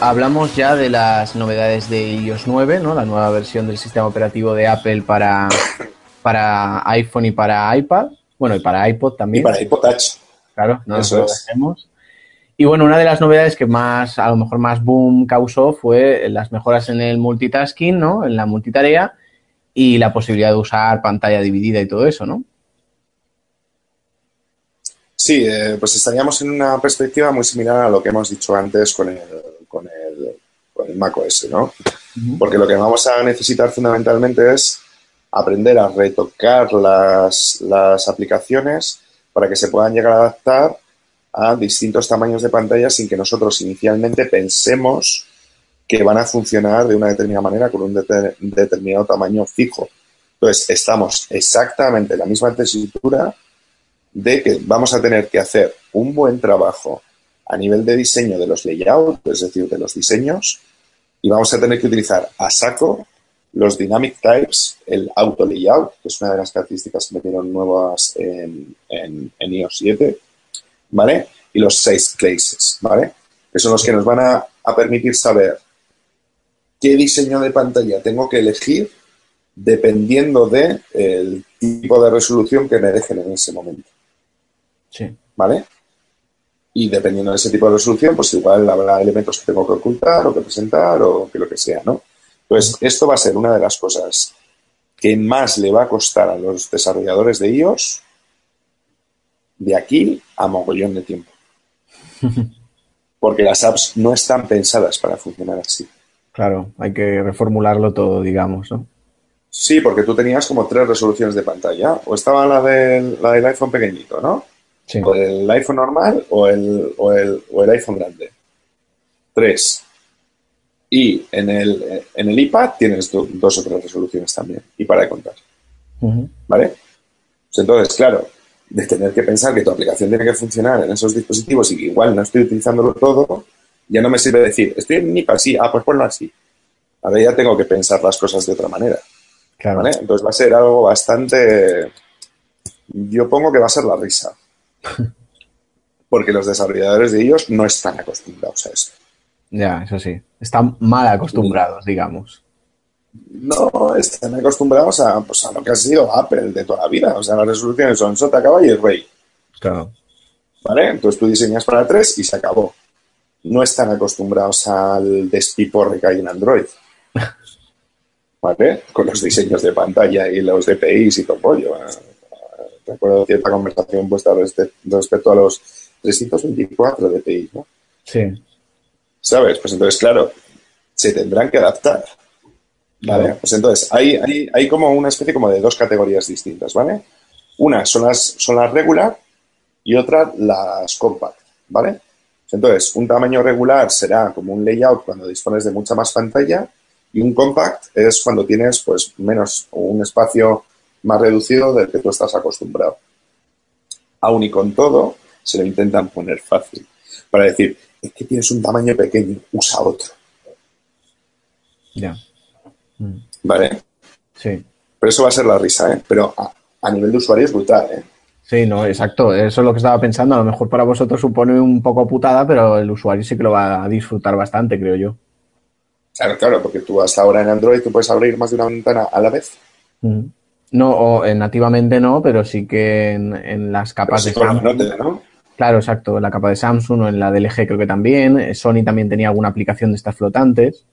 Hablamos ya de las novedades de iOS 9, ¿no? La nueva versión del sistema operativo de Apple para, para iPhone y para iPad. Bueno, y para iPod también. Y para iPod Touch. Claro, no Eso lo dejemos. Y bueno, una de las novedades que más, a lo mejor más boom causó fue las mejoras en el multitasking, ¿no? En la multitarea y la posibilidad de usar pantalla dividida y todo eso, ¿no? Sí, eh, pues estaríamos en una perspectiva muy similar a lo que hemos dicho antes con el, con el, macOS, ¿no? Porque lo que vamos a necesitar fundamentalmente es aprender a retocar las, las aplicaciones para que se puedan llegar a adaptar a distintos tamaños de pantalla sin que nosotros inicialmente pensemos que van a funcionar de una determinada manera con un determinado tamaño fijo. Entonces, estamos exactamente en la misma tesitura de que vamos a tener que hacer un buen trabajo a nivel de diseño de los layouts, es decir, de los diseños, y vamos a tener que utilizar a saco los dynamic types, el auto layout, que es una de las características que metieron nuevas en, en, iOS 7, ¿vale? Y los seis places, ¿vale? Que son los que nos van a, a permitir saber qué diseño de pantalla tengo que elegir dependiendo del de tipo de resolución que me dejen en ese momento. Sí. ¿Vale? Y dependiendo de ese tipo de resolución, pues igual habrá elementos que tengo que ocultar o que presentar o que lo que sea, ¿no? Pues esto va a ser una de las cosas que más le va a costar a los desarrolladores de iOS de aquí a mogollón de tiempo. Porque las apps no están pensadas para funcionar así. Claro, hay que reformularlo todo, digamos, ¿no? Sí, porque tú tenías como tres resoluciones de pantalla. O estaba la del, la del iPhone pequeñito, ¿no? O el iPhone normal o el, o el, o el iPhone grande. Tres. Y en el, en el iPad tienes dos o tres resoluciones también. Y para de contar. ¿Vale? Pues entonces, claro, de tener que pensar que tu aplicación tiene que funcionar en esos dispositivos y que igual no estoy utilizándolo todo, ya no me sirve decir, estoy en iPad, sí, ah, pues ponlo así. Ahora ya tengo que pensar las cosas de otra manera. ¿vale? Entonces va a ser algo bastante... Yo pongo que va a ser la risa. Porque los desarrolladores de ellos no están acostumbrados a eso. Ya, eso sí. Están mal acostumbrados, digamos. No, están acostumbrados a, pues, a lo que ha sido Apple de toda la vida. O sea, las resoluciones son sota, caballo y rey. Claro. ¿Vale? Entonces tú diseñas para tres y se acabó. No están acostumbrados al despiporre que hay en Android. ¿Vale? Con los diseños de pantalla y los DPIs y todo pollo recuerdo cierta conversación puesta respecto a los 324 DPI, ¿no? Sí. ¿Sabes? Pues entonces, claro, se tendrán que adaptar. ¿Vale? Pues entonces, hay, hay, hay, como una especie como de dos categorías distintas, ¿vale? Una son las, son las regular y otra las compact, ¿vale? Entonces, un tamaño regular será como un layout cuando dispones de mucha más pantalla y un compact es cuando tienes pues menos un espacio más reducido del que tú estás acostumbrado. Aún y con todo, se lo intentan poner fácil. Para decir, es que tienes un tamaño pequeño, usa otro. Ya. Mm. ¿Vale? Sí. Pero eso va a ser la risa, ¿eh? Pero a, nivel de usuario es brutal, ¿eh? Sí, no, exacto. Eso es lo que estaba pensando. A lo mejor para vosotros supone un poco putada, pero el usuario sí que lo va a disfrutar bastante, creo yo. Claro, claro, porque tú hasta ahora en Android tú puedes abrir más de una ventana a la vez. Mm. No, o, eh, nativamente no, pero sí que en, las capas de Samsung. Claro, exacto, en la capa de Samsung o en la del LG creo que también. Eh, Sony también tenía alguna aplicación de estas flotantes.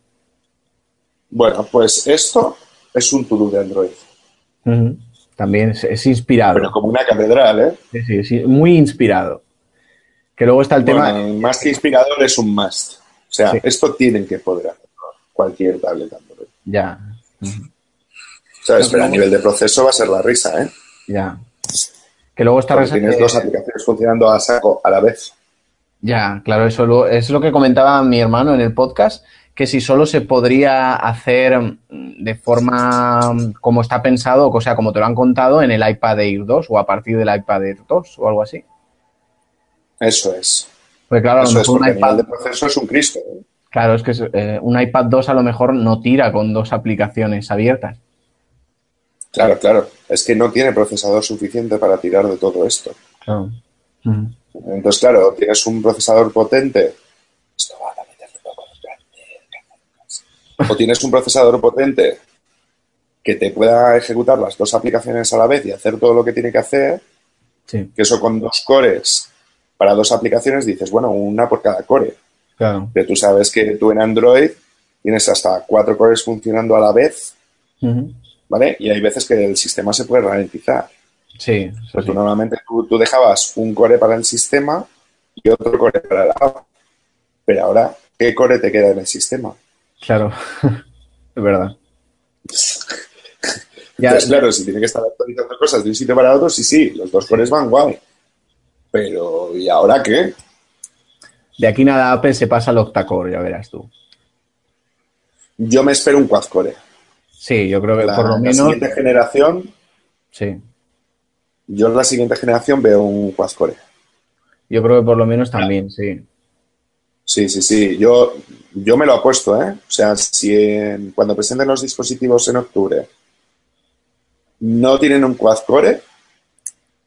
Bueno, pues esto es un to de Android. También es, inspirado. Pero como una catedral, ¿eh? Sí, sí, sí, muy inspirado. Que luego está el tema. Más que inspirador es un must. O sea, esto tienen que poder hacer cualquier tablet Android. Ya. ¿Sabes? Pero a nivel de proceso va a ser la risa, ¿eh? Ya. Que luego está Tienes dos aplicaciones funcionando a saco a la vez. Ya, claro, eso es lo que comentaba mi hermano en el podcast, que si solo se podría hacer de forma como está pensado, o sea, como te lo han contado, en el iPad Air 2 o a partir del iPad Air 2 o algo así. Eso es. Pues claro, Eso es un iPad... de proceso es un Cristo. ¿eh? Claro, es que eh, un iPad 2 a lo mejor no tira con dos aplicaciones abiertas. Claro, claro. Es que no tiene procesador suficiente para tirar de todo esto. Entonces, claro, tienes un procesador potente. Esto va a meterle poco o tienes un procesador potente que te pueda ejecutar las dos aplicaciones a la vez y hacer todo lo que tiene que hacer, que eso con dos cores para dos aplicaciones dices, bueno, una por cada core. Claro. Pero tú sabes que tú en Android tienes hasta cuatro cores funcionando a la vez, ¿vale? Y hay veces que el sistema se puede ralentizar. Sí. Pues tú normalmente tú, dejabas un core para el sistema y otro core para la app. Pero ahora, ¿qué core te queda en el sistema? Claro, es verdad. Entonces, claro, si tiene que estar actualizando cosas de un sitio para otro, sí, sí, los dos cores van guay. Pero, ¿y ahora qué? De aquí nada Apple se pasa al octacore, ya verás tú. Yo me espero un quad-core. Sí, yo creo que por lo menos. La siguiente generación. Sí. Yo en la siguiente generación veo un quad-core. Yo creo que por lo menos también, sí. Sí, sí, sí. Yo, yo me lo apuesto, ¿eh? O sea, si cuando presenten los dispositivos en octubre no tienen un quad-core,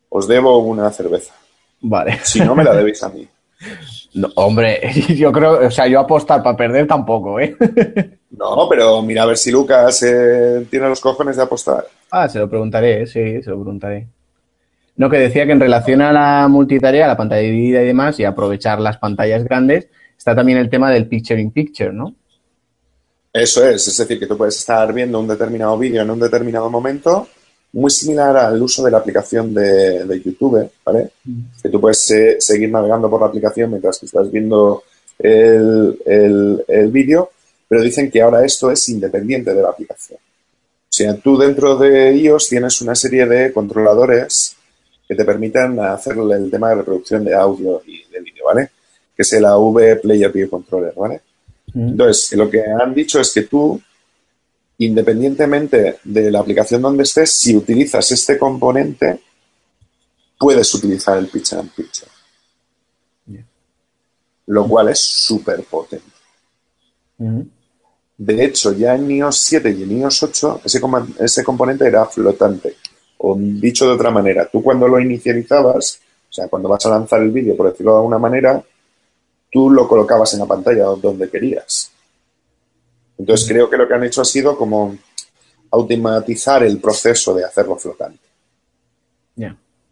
os debo una cerveza. Vale. Si no, me la debéis a mí. hombre, yo creo, o sea, yo apostar para perder tampoco, ¿eh? No, pero mira a ver si Lucas eh, tiene los cojones de apostar. Ah, se lo preguntaré, sí, se lo preguntaré. No, que decía que en relación a la multitarea, la pantalla dividida y demás, y aprovechar las pantallas grandes, está también el tema del picture in picture, ¿no? Eso es, es decir, que tú puedes estar viendo un determinado vídeo en un determinado momento muy similar al uso de la aplicación de, YouTube, ¿vale? Mm. Que tú puedes seguir navegando por la aplicación mientras que estás viendo el, el, vídeo, pero dicen que ahora esto es independiente de la aplicación. O sea, tú dentro de iOS tienes una serie de controladores que te permiten hacer el tema de reproducción de audio y de vídeo, ¿vale? Que es el AV Player View Controller, ¿vale? Mm. Entonces, lo que han dicho es que tú independientemente de la aplicación donde estés, si utilizas este componente, puedes utilizar el Picture and Picture. Lo cual es súper potente. De hecho, ya en iOS 7 y en iOS 8, ese, ese componente era flotante. O dicho de otra manera, tú cuando lo inicializabas, o sea, cuando vas a lanzar el vídeo, por decirlo de alguna manera, tú lo colocabas en la pantalla donde querías. Entonces creo que lo que han hecho ha sido como automatizar el proceso de hacerlo flotante.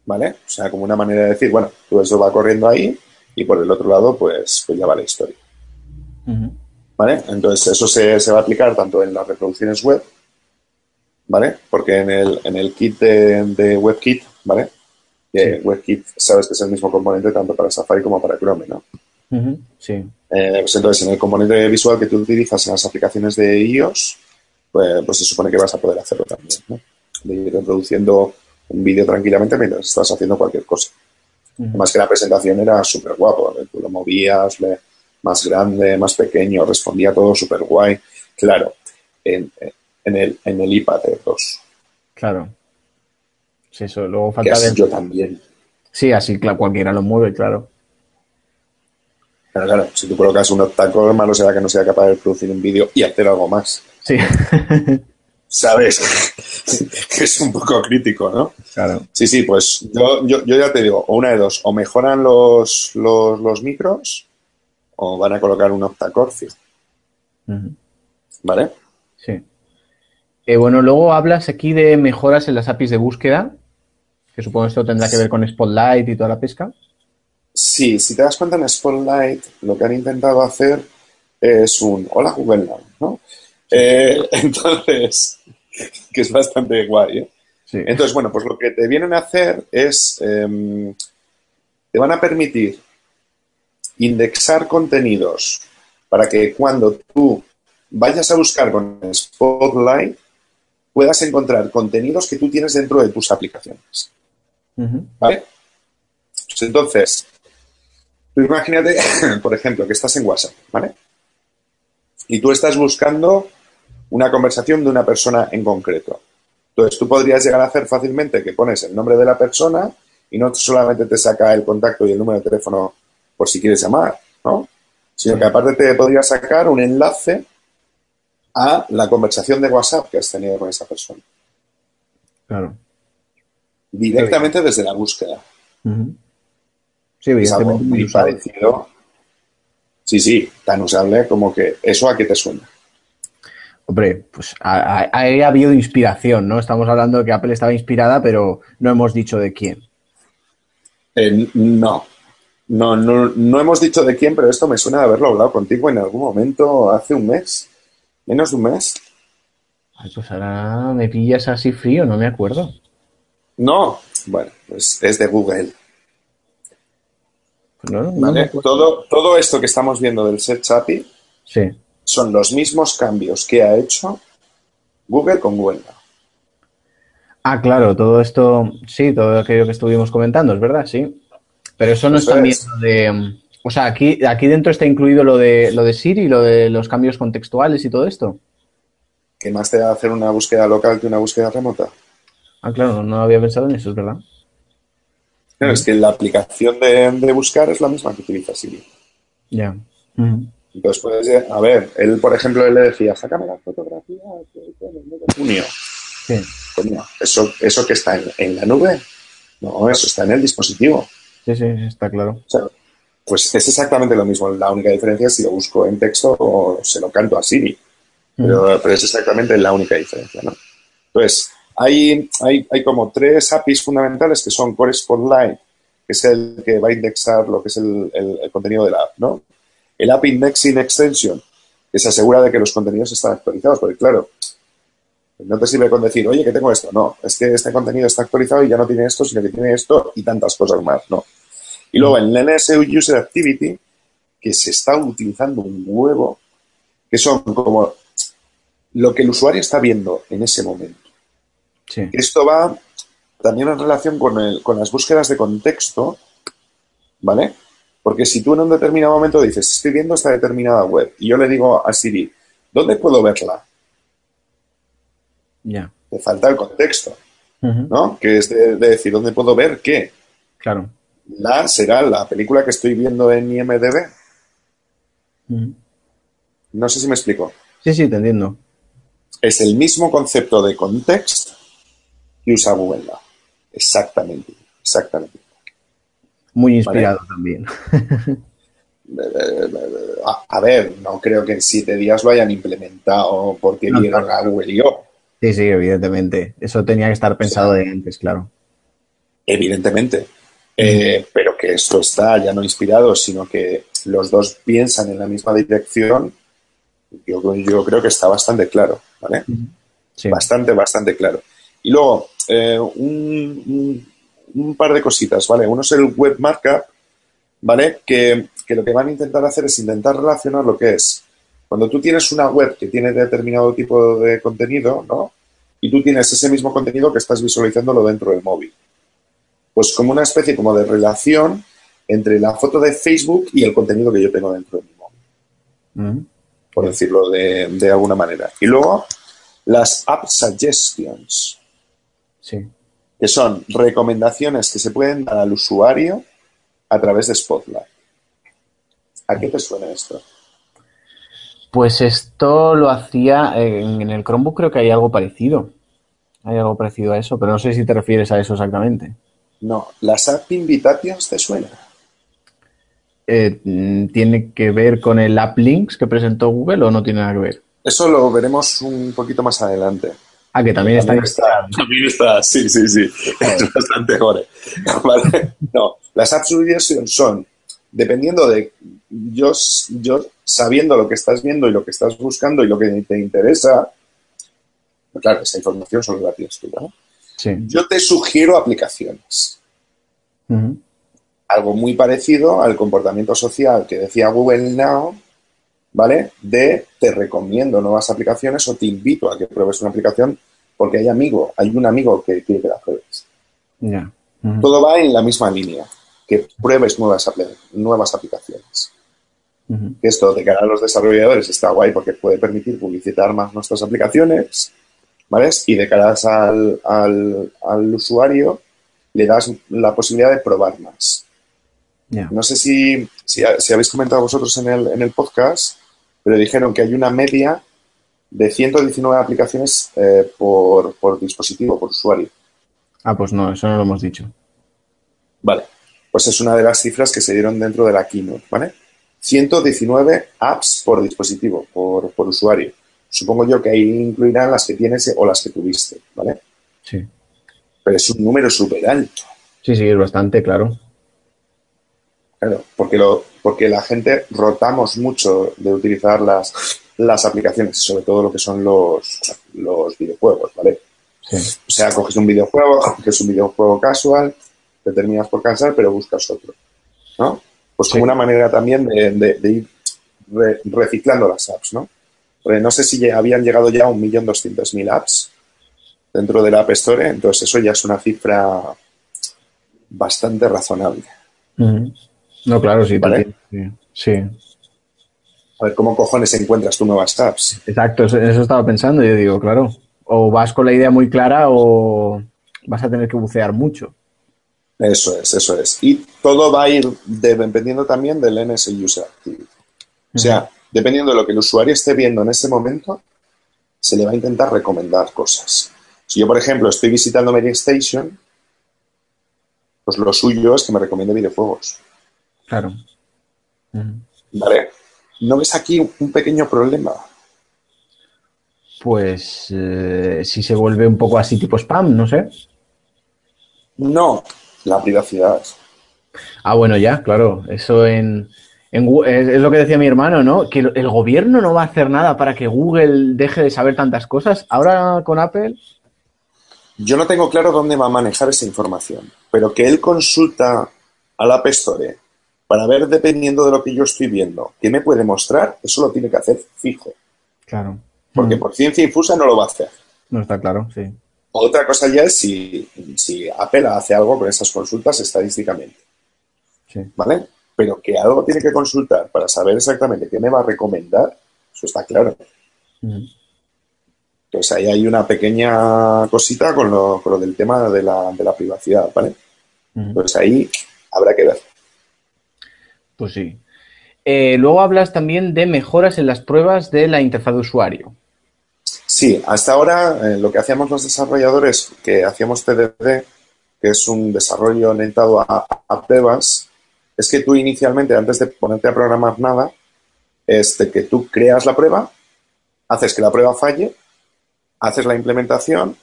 ¿Vale? O sea, como una manera de decir, bueno, todo eso va corriendo ahí y por el otro lado, pues, pues ya va la historia. ¿Vale? Entonces eso se, va a aplicar tanto en las reproducciones web, ¿vale? Porque en el, en el kit de, WebKit, ¿vale? WebKit sabes que es el mismo componente tanto para Safari como para Chrome, ¿no? Sí. Eh, pues entonces, en el componente visual que tú utilizas en las aplicaciones de iOS, pues, pues se supone que vas a poder hacerlo también, ¿no? De ir reproduciendo un vídeo tranquilamente mientras estás haciendo cualquier cosa. Más que la presentación era súper guapo. Tú lo movías más grande, más pequeño, respondía todo súper guay. Claro, en, el, en el iPad 2. Claro. Sí, eso. Luego falta de... yo también. Sí, así cualquiera lo mueve, claro. Pero claro, si tú colocas un octacore, malo será que no sea capaz de producir un vídeo y hacer algo más. Sí. ¿Sabes? que es un poco crítico, ¿no? Claro. Sí, sí, pues yo, yo, ya te digo, o una de dos, o mejoran los, los, micros o van a colocar un octacore ¿Vale? Sí. Eh, bueno, luego hablas aquí de mejoras en las APIs de búsqueda, que supongo que esto tendrá que ver con Spotlight y toda la pesca. Sí, si te das cuenta en Spotlight, lo que han intentado hacer es un hola Google Now, ¿no? Eh, entonces, que es bastante guay, ¿eh? Entonces, bueno, pues lo que te vienen a hacer es, em, te van a permitir indexar contenidos para que cuando tú vayas a buscar con Spotlight puedas encontrar contenidos que tú tienes dentro de tus aplicaciones. ¿Vale? Pues entonces, Tú imagínate, por ejemplo, que estás en WhatsApp, ¿vale? Y tú estás buscando una conversación de una persona en concreto. Entonces, tú podrías llegar a hacer fácilmente que pones el nombre de la persona y no solamente te saca el contacto y el número de teléfono por si quieres llamar, ¿no? Sino que aparte te podría sacar un enlace a la conversación de WhatsApp que has tenido con esa persona. Claro. Directamente desde la búsqueda. Sí, evidentemente. muy parecido. Sí, sí, tan usable como que eso a qué te suena. Hombre, pues ahí ha, habido inspiración, ¿no? Estamos hablando de que Apple estaba inspirada, pero no hemos dicho de quién. Eh, no. no. No, no, hemos dicho de quién, pero esto me suena de haberlo hablado contigo en algún momento hace un mes. Menos de un mes. Ay, pues ahora me pillas así frío, no me acuerdo. No, bueno, pues es de Google. Pues todo, todo esto que estamos viendo del Search API sí. son los mismos cambios que ha hecho Google con Google Ah, claro, todo esto, sí, todo aquello que estuvimos comentando, es verdad, sí. Pero eso no está bien de... O sea, aquí, aquí dentro está incluido lo de, lo de Siri, lo de los cambios contextuales y todo esto. ¿Qué más te da hacer una búsqueda local que una búsqueda remota? Ah, claro, no había pensado en eso, es verdad. Claro, es que la aplicación de, buscar es la misma que utiliza Siri. Ya. Entonces puedes, a ver, él, por ejemplo, él le decía, sácame la fotografía de junio. Sí. Coño, ¿eso, ¿eso que está en, la nube? No, eso está en el dispositivo. Sí, sí, está claro. pues es exactamente lo mismo. La única diferencia es si lo busco en texto o se lo canto a Siri. Pero, pero es exactamente la única diferencia, ¿no? Entonces, hay, como tres APIs fundamentales que son Core Spotlight, que es el que va a indexar lo que es el, contenido de la app, ¿no? El App Indexing Extension, que se asegura de que los contenidos están actualizados, porque claro, no te sirve con decir, oye, que tengo esto. No, es que este contenido está actualizado y ya no tiene esto, sino que tiene esto y tantas cosas más, ¿no? Y luego el NSU User Activity, que se está utilizando un huevo, que son como lo que el usuario está viendo en ese momento. Esto va también en relación con, el, con las búsquedas de contexto, ¿vale? Porque si tú en un determinado momento dices, estoy viendo esta determinada web, y yo le digo a Siri, ¿dónde puedo verla? Ya. Te falta el contexto, ¿no? Que es de, decir, ¿dónde puedo ver qué? Claro. La será la película que estoy viendo en IMDB. No sé si me explico. Sí, sí, te entiendo. Es el mismo concepto de contexto y usa Google Exactamente, exactamente. Muy inspirado también. A, ver, no creo que en siete días lo hayan implementado porque vieron a Google y yo. Sí, sí, evidentemente. Eso tenía que estar pensado de antes, claro. Evidentemente. Eh, pero que esto está ya no inspirado, sino que los dos piensan en la misma dirección, yo, yo creo que está bastante claro, ¿vale? Bastante, bastante claro. Y luego, eh, un, par de cositas, ¿vale? Uno es el web markup, ¿vale? Que, lo que van a intentar hacer es intentar relacionar lo que es cuando tú tienes una web que tiene determinado tipo de contenido, ¿no? Y tú tienes ese mismo contenido que estás visualizándolo dentro del móvil. Pues como una especie como de relación entre la foto de Facebook y el contenido que yo tengo dentro de mi móvil. Mm. Por decirlo de, de alguna manera. Y luego, las app suggestions. Sí. Que son recomendaciones que se pueden dar al usuario a través de Spotlight. ¿A qué te suena esto? Pues esto lo hacía en, el Chromebook, creo que hay algo parecido. Hay algo parecido a eso, pero no sé si te refieres a eso exactamente. No, ¿las App Invitations te suena? Eh, ¿Tiene que ver con el App Links que presentó Google o no tiene nada que ver? Eso lo veremos un poquito más adelante. Ah, que también, está, También está, sí, sí, sí. Es bastante gore. No, las apps son, dependiendo de, yo, yo sabiendo lo que estás viendo y lo que estás buscando y lo que te interesa, claro, esa información solo la tienes tú, ¿no? Sí. Yo te sugiero aplicaciones. Algo muy parecido al comportamiento social que decía Google Now, ¿vale? De te recomiendo nuevas aplicaciones o te invito a que pruebes una aplicación porque hay amigo, hay un amigo que quiere que la pruebes. Todo va en la misma línea, que pruebes nuevas, nuevas aplicaciones. Esto de cara a los desarrolladores está guay porque puede permitir publicitar más nuestras aplicaciones, ¿vale? Y de cara al, al, usuario le das la posibilidad de probar más. No sé si, si, habéis comentado vosotros en el, en el podcast, pero dijeron que hay una media de 119 aplicaciones eh, por, dispositivo, por usuario. Ah, pues no, eso no lo hemos dicho. Vale, pues es una de las cifras que se dieron dentro de la keynote, ¿vale? 119 apps por dispositivo, por, usuario. supongo yo que ahí incluirán las que tienes o las que tuviste, ¿vale? Sí. Pero es un número súper alto. Sí, sí, es bastante, claro. Claro, porque, lo, porque la gente rotamos mucho de utilizar las, las aplicaciones, sobre todo lo que son los, los videojuegos, ¿vale? Sí. O sea, coges un videojuego, que es un videojuego casual, te terminas por cansar, pero buscas otro, ¿no? Pues Sí. como una manera también de, de- de ir re- reciclando las apps, ¿no? Porque no sé si habían llegado ya a 1.200.000 apps dentro de la App Store, entonces eso ya es una cifra bastante razonable. Ujú. No, claro, sí. Vale. entiendo, Sí. sí. A ver, ¿cómo cojones encuentras tus nuevas apps? Exacto, eso, eso estaba pensando. Yo digo, claro, o vas con la idea muy clara o vas a tener que bucear mucho. Eso es, eso es. Y todo va a ir de- dependiendo también del NS User Activity. O sea, dependiendo de lo que el usuario esté viendo en ese momento, se le va a intentar recomendar cosas. Si yo, por ejemplo, estoy visitando Media Station, pues lo suyo es que me recomiende videojuegos. Claro. ¿Vale? ¿No ves aquí un pequeño problema? Pues eh, si se vuelve un poco así tipo spam, no sé. No, la privacidad. Ah, bueno, ya, claro. Eso en, en es, es lo que decía mi hermano, ¿no? Que el, el gobierno no va a hacer nada para que Google deje de saber tantas cosas. Ahora con Apple, Yo no tengo claro dónde va a manejar esa información, pero que él consulta a la App Store para ver, dependiendo de lo que yo estoy viendo, qué me puede mostrar, eso lo tiene que hacer fijo. claro. Porque Mm, por ciencia infusa no lo va a hacer. No está claro, sí. Otra cosa ya es si, si Apple hace algo con esas consultas estadísticamente, sí. ¿vale? Pero que algo tiene que consultar para saber exactamente qué me va a recomendar, eso está claro. Ujú. Entonces ahí hay una pequeña cosita con lo, con lo del tema de la, de la privacidad, ¿vale? Ujú. Entonces ahí habrá que ver. Pues sí. Eh, luego hablas también de mejoras en las pruebas de la interfaz de usuario. Sí, hasta ahora eh, lo que hacíamos los desarrolladores, que hacíamos TDD, que es un desarrollo orientado a, a pruebas, es que tú inicialmente, antes de ponerte a programar nada, es de que tú creas la prueba, haces que la prueba falle, haces la implementación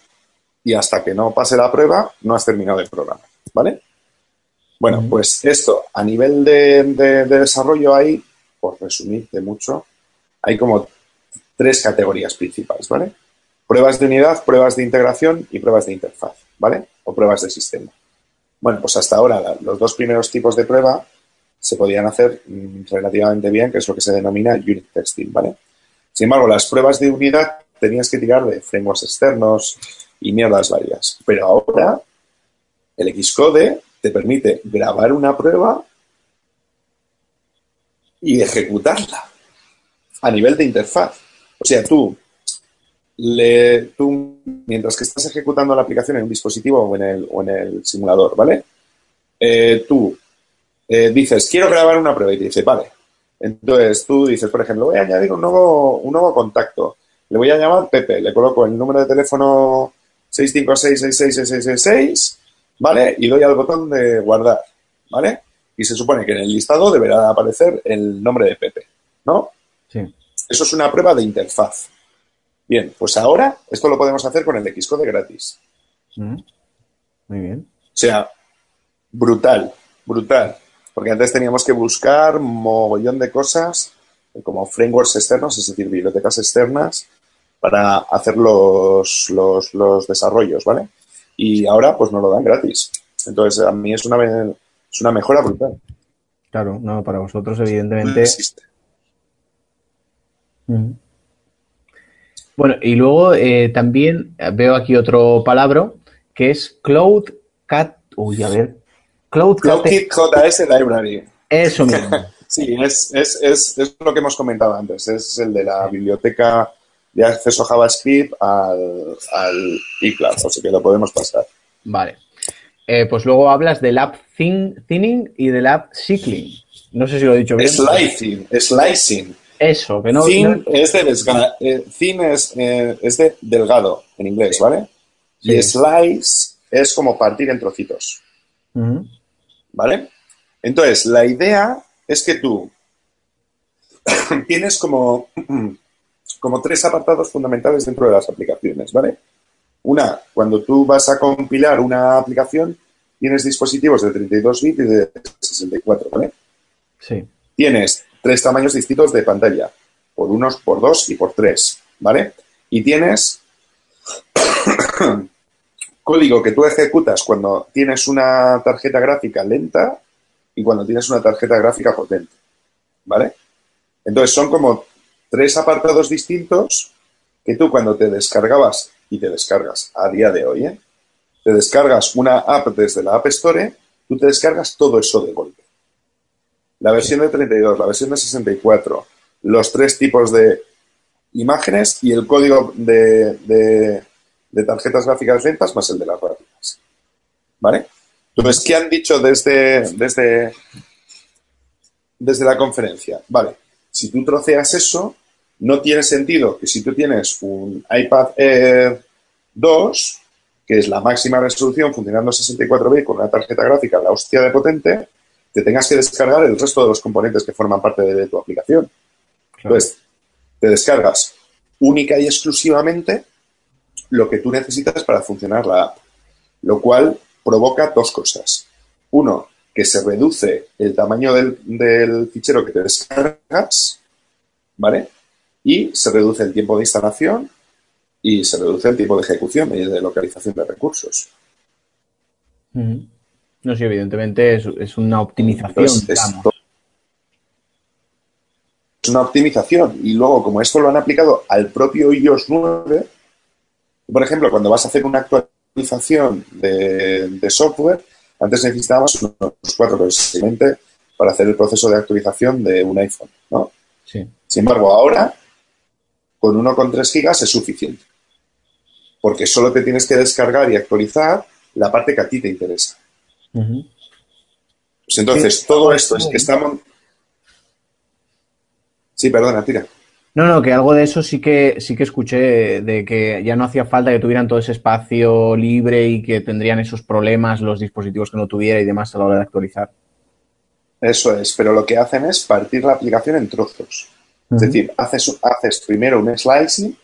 y hasta que no pase la prueba no has terminado el programa, ¿vale? Bueno, pues esto, a nivel de, de- de desarrollo hay, por resumirte mucho, hay como tres categorías principales, ¿vale? Pruebas de unidad, pruebas de integración y pruebas de interfaz, ¿vale? O pruebas de sistema. Bueno, pues hasta ahora los dos primeros tipos de prueba se podían hacer mm, relativamente bien, que es lo que se denomina unit testing, ¿vale? Sin embargo, las pruebas de unidad tenías que tirar de frameworks externos y mierdas varias. Pero ahora el Xcode te permite grabar una prueba y ejecutarla a nivel de interfaz. O sea, tú, le, tú mientras que estás ejecutando la aplicación en un dispositivo o en el, simulador, ¿vale? Eh, tú eh, dices, quiero grabar una prueba y te dice, vale. Entonces tú dices, por ejemplo, voy a añadir un nuevo, un nuevo contacto. Le voy a llamar Pepe, le coloco el número de teléfono 656-666-666, ¿vale? Y doy al botón de guardar, ¿vale? Y se supone que en el listado deberá aparecer el nombre de Pepe, ¿no? Sí. Eso es una prueba de interfaz. Bien, pues ahora esto lo podemos hacer con el Xcode gratis. Ujú. Muy bien. O sea, brutal, brutal. Porque antes teníamos que buscar mogollón de cosas como frameworks externos, es decir, bibliotecas externas, para hacer los, los, los desarrollos, ¿vale? Y ahora pues nos lo dan gratis. Entonces, a mí es una, es una mejora brutal. Claro, no, para vosotros, No evidentemente. existe. Bueno, y luego eh, también veo aquí otro palabra que es Cloud Cat. Uy, a ver. Cloud Cat. CloudKit JS Library. Eso mismo. Sí, es, es, es, es lo que hemos comentado antes. Es el de la biblioteca de acceso a JavaScript al, al iCloud, sea que lo podemos pasar. Vale. Eh, pues luego hablas del app thin- thinning y del app cycling. No sé si lo he dicho bien. Slicing, slicing. Eso, que no. thin no- es de eh, thin es, eh, es de delgado en inglés, ¿vale? Y slice es como partir en trocitos. ¿vale? Entonces, la idea es que tú tienes como como tres apartados fundamentales dentro de las aplicaciones, ¿vale? Una, cuando tú vas a compilar una aplicación, tienes dispositivos de 32 bits y de 64, ¿vale? Sí. Tienes tres tamaños distintos de pantalla, por unos, por dos y por tres, ¿vale? Y tienes código que tú ejecutas cuando tienes una tarjeta gráfica lenta y cuando tienes una tarjeta gráfica potente, ¿vale? Entonces son como tres apartados distintos que tú cuando te descargabas y te descargas a día de hoy, ¿eh? te descargas una app desde la App Store, tú te descargas todo eso de golpe. La versión de 32, la versión de 64, los tres tipos de imágenes y el código de, tarjetas gráficas lentas más el de las rápidas. ¿Vale? Entonces, ¿qué han dicho desde, desde, desde la conferencia? Vale, si tú troceas eso, no tiene sentido que si tú tienes un iPad Air 2, que es la máxima resolución funcionando 64 bits con una tarjeta gráfica, la hostia de potente, te tengas que descargar el resto de los componentes que forman parte de, tu aplicación. Entonces, te descargas única y exclusivamente lo que tú necesitas para funcionar la app, lo cual provoca dos cosas. Uno, que se reduce el tamaño del, fichero que te descargas, ¿vale? Y se reduce el tiempo de instalación y se reduce el tiempo de ejecución y de localización de recursos. No, sí, evidentemente es, una optimización. es, una optimización. Y luego, como esto lo han aplicado al propio iOS 9, por ejemplo, cuando vas a hacer una actualización de, software, antes necesitábamos unos cuatro precisamente para hacer el proceso de actualización de un iPhone, ¿no? Sí. Sin embargo, ahora, con 1,3 gigas es suficiente. Porque solo te tienes que descargar y actualizar la parte que a ti te interesa. Pues entonces, todo esto es que estamos... Sí, perdona, tira. No, no, que algo de eso sí que sí que escuché de que ya no hacía falta que tuvieran todo ese espacio libre y que tendrían esos problemas los dispositivos que no tuviera y demás a la hora de actualizar. Eso es, pero lo que hacen es partir la aplicación en trozos. Es decir, haces, haces primero un slicing,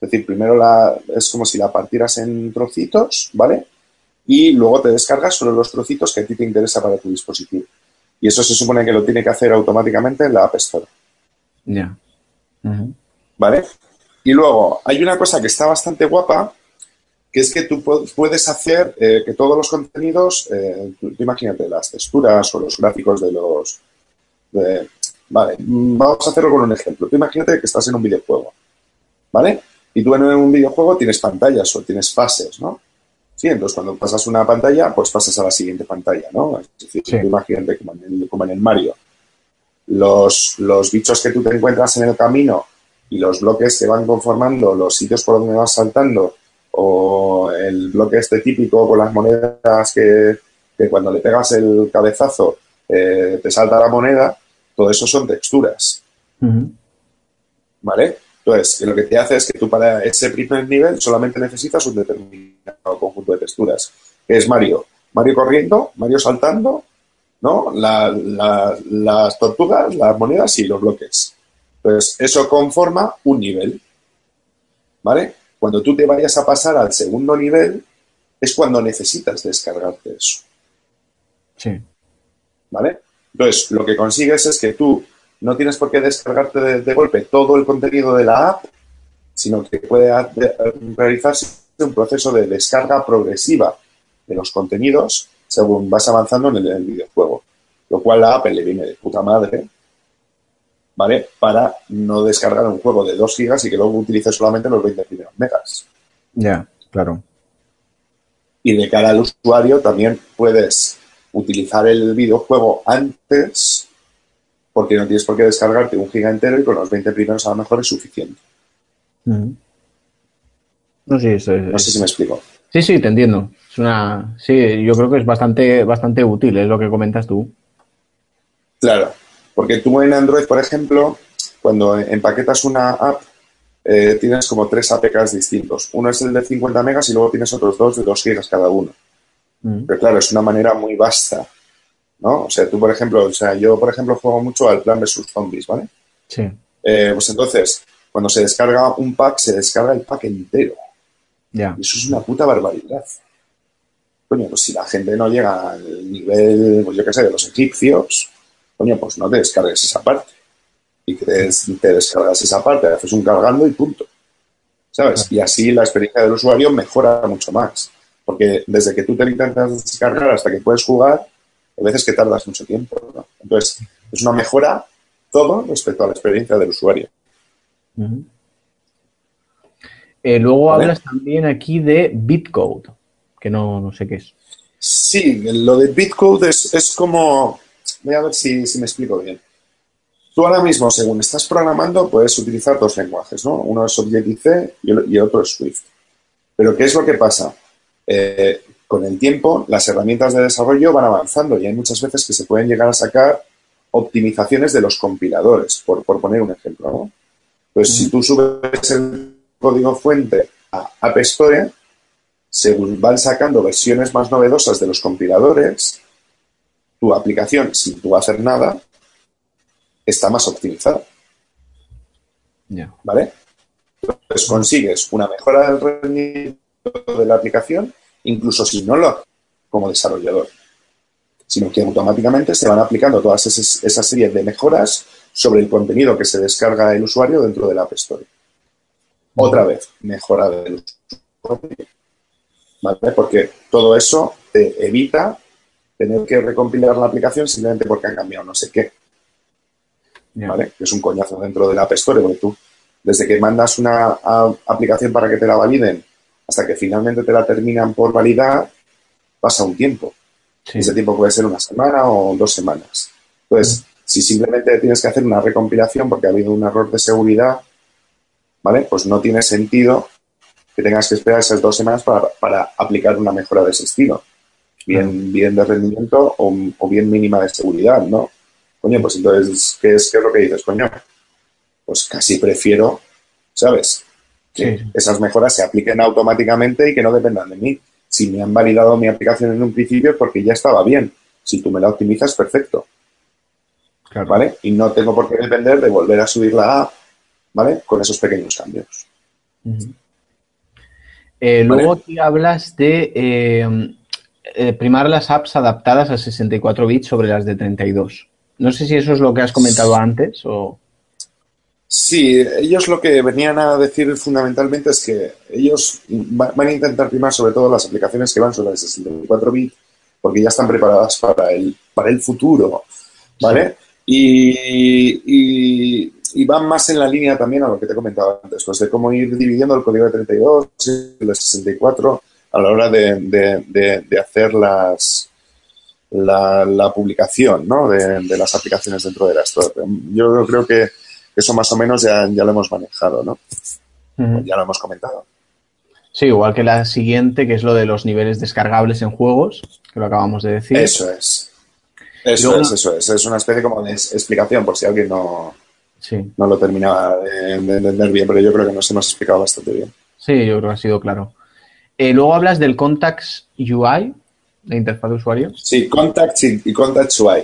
es decir, primero la, es como si la partieras en trocitos, ¿vale? y luego te descargas solo los trocitos que a ti te interesa para tu dispositivo. Y eso se supone que lo tiene que hacer automáticamente en la App Store. Ya. ¿Vale? Y luego, hay una cosa que está bastante guapa, que es que tú puedes hacer eh, que todos los contenidos, eh, imagínate, las texturas o los gráficos de los... vale, vamos a hacerlo con un ejemplo. Tú imagínate que estás en un videojuego, ¿vale? Y tú en un videojuego tienes pantallas o tienes fases, ¿no? Sí, entonces cuando pasas una pantalla, pues pasas a la siguiente pantalla, ¿no? Es decir, imagínate como en, el, Mario. Los, los bichos que tú te encuentras en el camino y los bloques que van conformando los sitios por donde vas saltando o el bloque este típico con las monedas que, cuando le pegas el cabezazo eh, te salta la moneda, todo eso son texturas. ¿Vale? Entonces, lo que te hace es que tú para ese primer nivel solamente necesitas un determinado conjunto de texturas, que es Mario. Mario corriendo, Mario saltando, ¿no? las tortugas, las monedas y los bloques. Entonces, eso conforma un nivel. ¿Vale? Cuando tú te vayas a pasar al segundo nivel, es cuando necesitas descargarte eso. Sí. ¿Vale? Entonces, lo que consigues es que tú no tienes por qué descargarte de, golpe todo el contenido de la app, sino que puede realizarse un proceso de descarga progresiva de los contenidos según vas avanzando en el, videojuego. Lo cual la app le viene de puta madre, ¿vale? Para no descargar un juego de 2 gigas y que luego utilice solamente los 20 primeros megas. Ya, claro. Y de cara al usuario también puedes utilizar el videojuego antes porque no tienes por qué descargarte un giga entero y con los 20 primeros a lo mejor es suficiente. No, sé si me explico. Sí, sí, te entiendo. Es una, sí, yo creo que es bastante, bastante útil, es lo que comentas tú. Claro, porque tú en Android, por ejemplo, cuando empaquetas una app, eh, tienes como tres APKs distintos. Uno es el de 50 megas y luego tienes otros dos de 2 gigas cada uno. Pero claro, es una manera muy vasta ¿no? O sea, tú, por ejemplo, o sea, yo, por ejemplo, juego mucho al Plan versus Zombies, ¿vale? Sí. Eh, pues entonces, cuando se descarga un pack, se descarga el pack entero. Ya. Y eso es una puta barbaridad. Coño, pues si la gente no llega al nivel, pues yo qué sé, de los egipcios, coño, pues no te descargues esa parte. Y que te, te descargas esa parte, haces un cargando y punto. ¿Sabes? Y así la experiencia del usuario mejora mucho más. Porque desde que tú te intentas descargar hasta que puedes jugar, a veces que tardas mucho tiempo. ¿no? Entonces, es una mejora todo respecto a la experiencia del usuario. Eh, luego ¿Vale? hablas también aquí de Bitcode, que no, no, sé qué es. Sí, lo de Bitcode es, es como... Voy a ver si, si, me explico bien. Tú ahora mismo, según estás programando, puedes utilizar dos lenguajes, ¿no? Uno es Objective-C y otro es Swift. Pero ¿qué es lo que pasa? Eh, con el tiempo, las herramientas de desarrollo van avanzando y hay muchas veces que se pueden llegar a sacar optimizaciones de los compiladores, por, por poner un ejemplo, ¿no? Pues si tú subes el código fuente a App Store, según van sacando versiones más novedosas de los compiladores, tu aplicación, sin tú hacer nada, está más optimizada. Yeah. ¿Vale? Entonces consigues una mejora del rendimiento de la aplicación, incluso si no lo como desarrollador, sino que automáticamente se van aplicando todas esas, esa serie de mejoras sobre el contenido que se descarga el usuario dentro del App Store. Otra vez, mejora del usuario. ¿Vale? Porque todo eso te evita tener que recompilar la aplicación simplemente porque han cambiado no sé qué. ¿Vale? Que es un coñazo dentro del App Store, porque tú, desde que mandas una a, aplicación para que te la validen hasta que finalmente te la terminan por validar, pasa un tiempo. Sí. Ese tiempo puede ser una semana o dos semanas. Entonces, si simplemente tienes que hacer una recompilación porque ha habido un error de seguridad, ¿vale? Pues no tiene sentido que tengas que esperar esas dos semanas para, para aplicar una mejora de ese estilo. Bien, bien de rendimiento o, o, bien mínima de seguridad, ¿no? Coño, pues entonces, ¿qué es, qué es lo que dices, coño? Pues casi prefiero, ¿sabes? Que sí. esas mejoras se apliquen automáticamente y que no dependan de mí. Si me han validado mi aplicación en un principio es porque ya estaba bien. Si tú me la optimizas, perfecto. Claro. ¿Vale? Y no tengo por qué depender de volver a subir la app, ¿vale? Con esos pequeños cambios. Uh -huh. eh, luego aquí hablas de eh, eh, primar las apps adaptadas a 64 bits sobre las de 32. No sé si eso es lo que has comentado antes o... Sí, ellos lo que venían a decir fundamentalmente es que ellos van a intentar primar sobre todo las aplicaciones que van sobre el 64 bits porque ya están preparadas para el, para el futuro, ¿vale? Sí. Y, y, y, van más en la línea también a lo que te he comentado antes, pues de cómo ir dividiendo el código de 32 y el de 64 a la hora de, de, de, de hacer las, la, la, publicación ¿no? de, las aplicaciones dentro de la Store. Yo creo que eso más o menos ya, ya lo hemos manejado, ¿no? Uh -huh. Ya lo hemos comentado. Sí, igual que la siguiente, que es lo de los niveles descargables en juegos, que lo acabamos de decir. Eso es. Eso luego, es, eso es. Es una especie como de explicación por si alguien no, sí. no lo terminaba de, de, entender bien, pero yo creo que nos hemos explicado bastante bien. Sí, yo creo que ha sido claro. Eh, luego hablas del Contacts UI, la interfaz de usuario. Sí, Contacts y, y Contacts UI.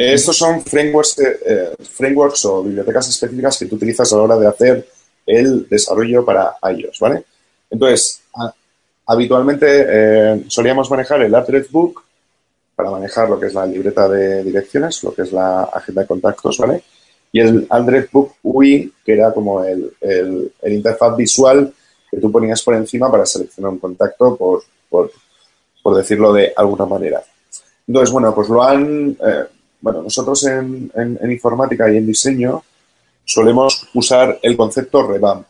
Eh, estos son frameworks, eh, frameworks o bibliotecas específicas que tú utilizas a la hora de hacer el desarrollo para iOS, ¿vale? Entonces, habitualmente eh, solíamos manejar el Address Book para manejar lo que es la libreta de direcciones, lo que es la agenda de contactos, ¿vale? Y el Address Book UI, que era como el, interfaz visual que tú ponías por encima para seleccionar un contacto, por, por, por decirlo de alguna manera. Entonces, bueno, pues lo han... Eh, bueno, nosotros en, en, en, informática y en diseño solemos usar el concepto revamp.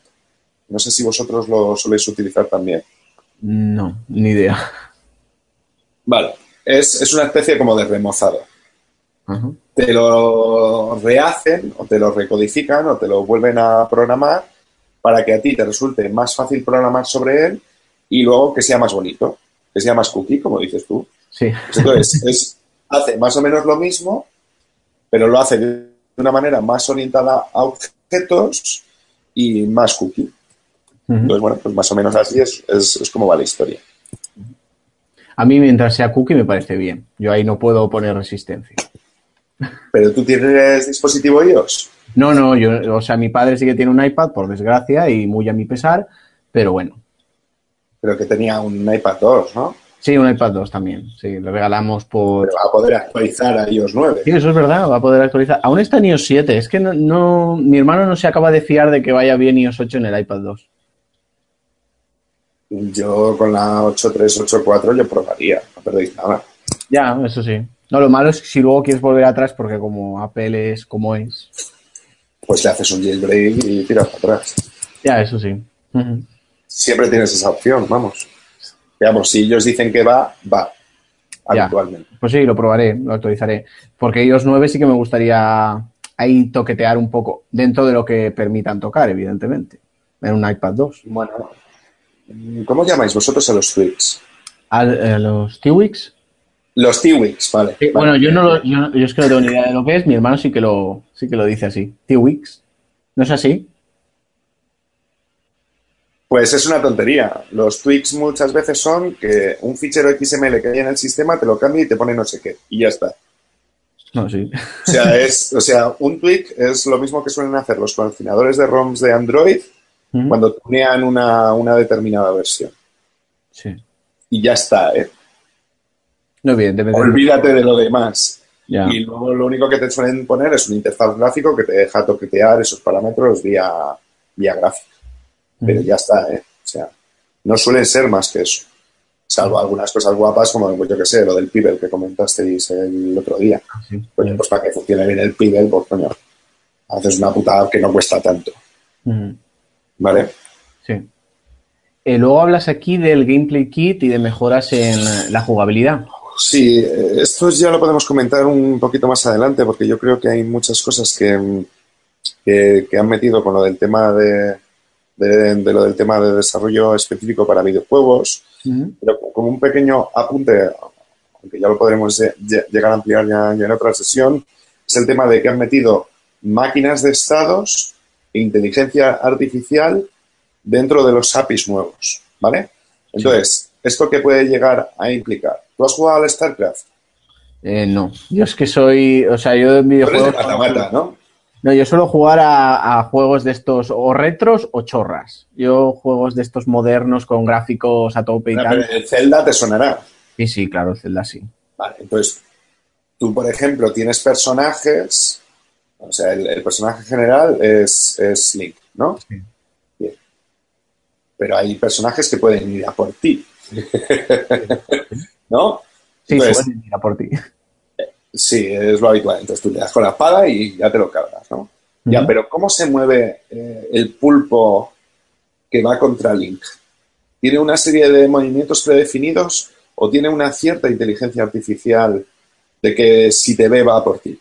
No sé si vosotros lo soléis utilizar también. No, ni idea. Vale, es, es una especie como de remozado. Uh -huh. Te lo rehacen o te lo recodifican o te lo vuelven a programar para que a ti te resulte más fácil programar sobre él y luego que sea más bonito, que sea más cookie, como dices tú. Sí. Entonces, es, hace más o menos lo mismo, pero lo hace de una manera más orientada a objetos y más cookie. Uh -huh. Entonces, bueno, pues más o menos así es, es, es, como va la historia. A mí, mientras sea cookie, me parece bien. Yo ahí no puedo poner resistencia. ¿Pero tú tienes dispositivo iOS? No, no, yo, o sea, mi padre sí que tiene un iPad, por desgracia, y muy a mi pesar, pero bueno. Pero que tenía un iPad 2, ¿no? Sí, un iPad 2 también. Sí, lo regalamos por. Pero va a poder actualizar a iOS 9. Sí, eso es verdad, va a poder actualizar. Aún está en iOS 7. Es que no, no, mi hermano no se acaba de fiar de que vaya bien iOS 8 en el iPad 2. Yo con la 8.3, yo probaría, no perdéis nada. Ya, eso sí. No, lo malo es que si luego quieres volver atrás, porque como Apple es como es. Pues le haces un jailbreak y tiras para atrás. Ya, eso sí. Siempre tienes esa opción, vamos. Veamos, si ellos dicen que va, va. Habitualmente. Pues sí, lo probaré, lo actualizaré. Porque ellos 9 sí que me gustaría ahí toquetear un poco, dentro de lo que permitan tocar, evidentemente, en un iPad 2. Bueno, ¿cómo llamáis vosotros a los Twix? ¿A, los T-Wix? Los T-Wix, vale, Bueno, yo no lo, yo, yo, es que no tengo ni idea de lo que es, mi hermano sí que lo, sí que lo dice así. T-Wix. ¿No es así? Pues es una tontería. Los tweaks muchas veces son que un fichero XML que hay en el sistema te lo cambia y te pone no sé qué. Y ya está. No, sí. O sea, es, o sea, un tweak es lo mismo que suelen hacer los coleccionadores de ROMs de Android cuando tunean una, una, determinada versión. Sí. Y ya está, ¿eh? No, bien, Olvídate de lo demás. Y luego lo único que te suelen poner es un interfaz gráfico que te deja toquetear esos parámetros vía, vía gráfica pero ya está, ¿eh? O sea, no suelen ser más que eso. Salvo algunas cosas guapas, como pues yo que sé, lo del Pibel que comentasteis el otro día. Ah, pues para que funcione bien el Pibel, pues coño, haces una putada que no cuesta tanto. ¿Vale? Sí. Eh, luego hablas aquí del gameplay kit y de mejoras en la jugabilidad. Sí, eh, esto ya lo podemos comentar un poquito más adelante porque yo creo que hay muchas cosas que, que han metido con lo del tema de, de, lo del tema de desarrollo específico para videojuegos, pero como un pequeño apunte, aunque ya lo podremos llegar a ampliar ya, en otra sesión, es el tema de que han metido máquinas de estados e inteligencia artificial dentro de los APIs nuevos, ¿vale? Entonces, ¿esto qué puede llegar a implicar? ¿Tú has jugado al StarCraft? Eh, no, yo es que soy, o sea, yo en videojuegos... ¿no? No, yo suelo jugar a, juegos de estos o retros o chorras. Yo juegos de estos modernos con gráficos a tope y tal. el Zelda te sonará. Sí, sí, claro, el Zelda sí. Vale, entonces tú, por ejemplo, tienes personajes, o sea, el, personaje general es, es, Link, ¿no? Sí. Bien. Pero hay personajes que pueden ir a por ti. ¿No? Sí, pueden ir a por ti. Sí, es lo habitual. Entonces tú te das con la espada y ya te lo cargas, ¿no? Ya, pero ¿cómo se mueve eh, el pulpo que va contra Link? ¿Tiene una serie de movimientos predefinidos o tiene una cierta inteligencia artificial de que si te ve va por ti?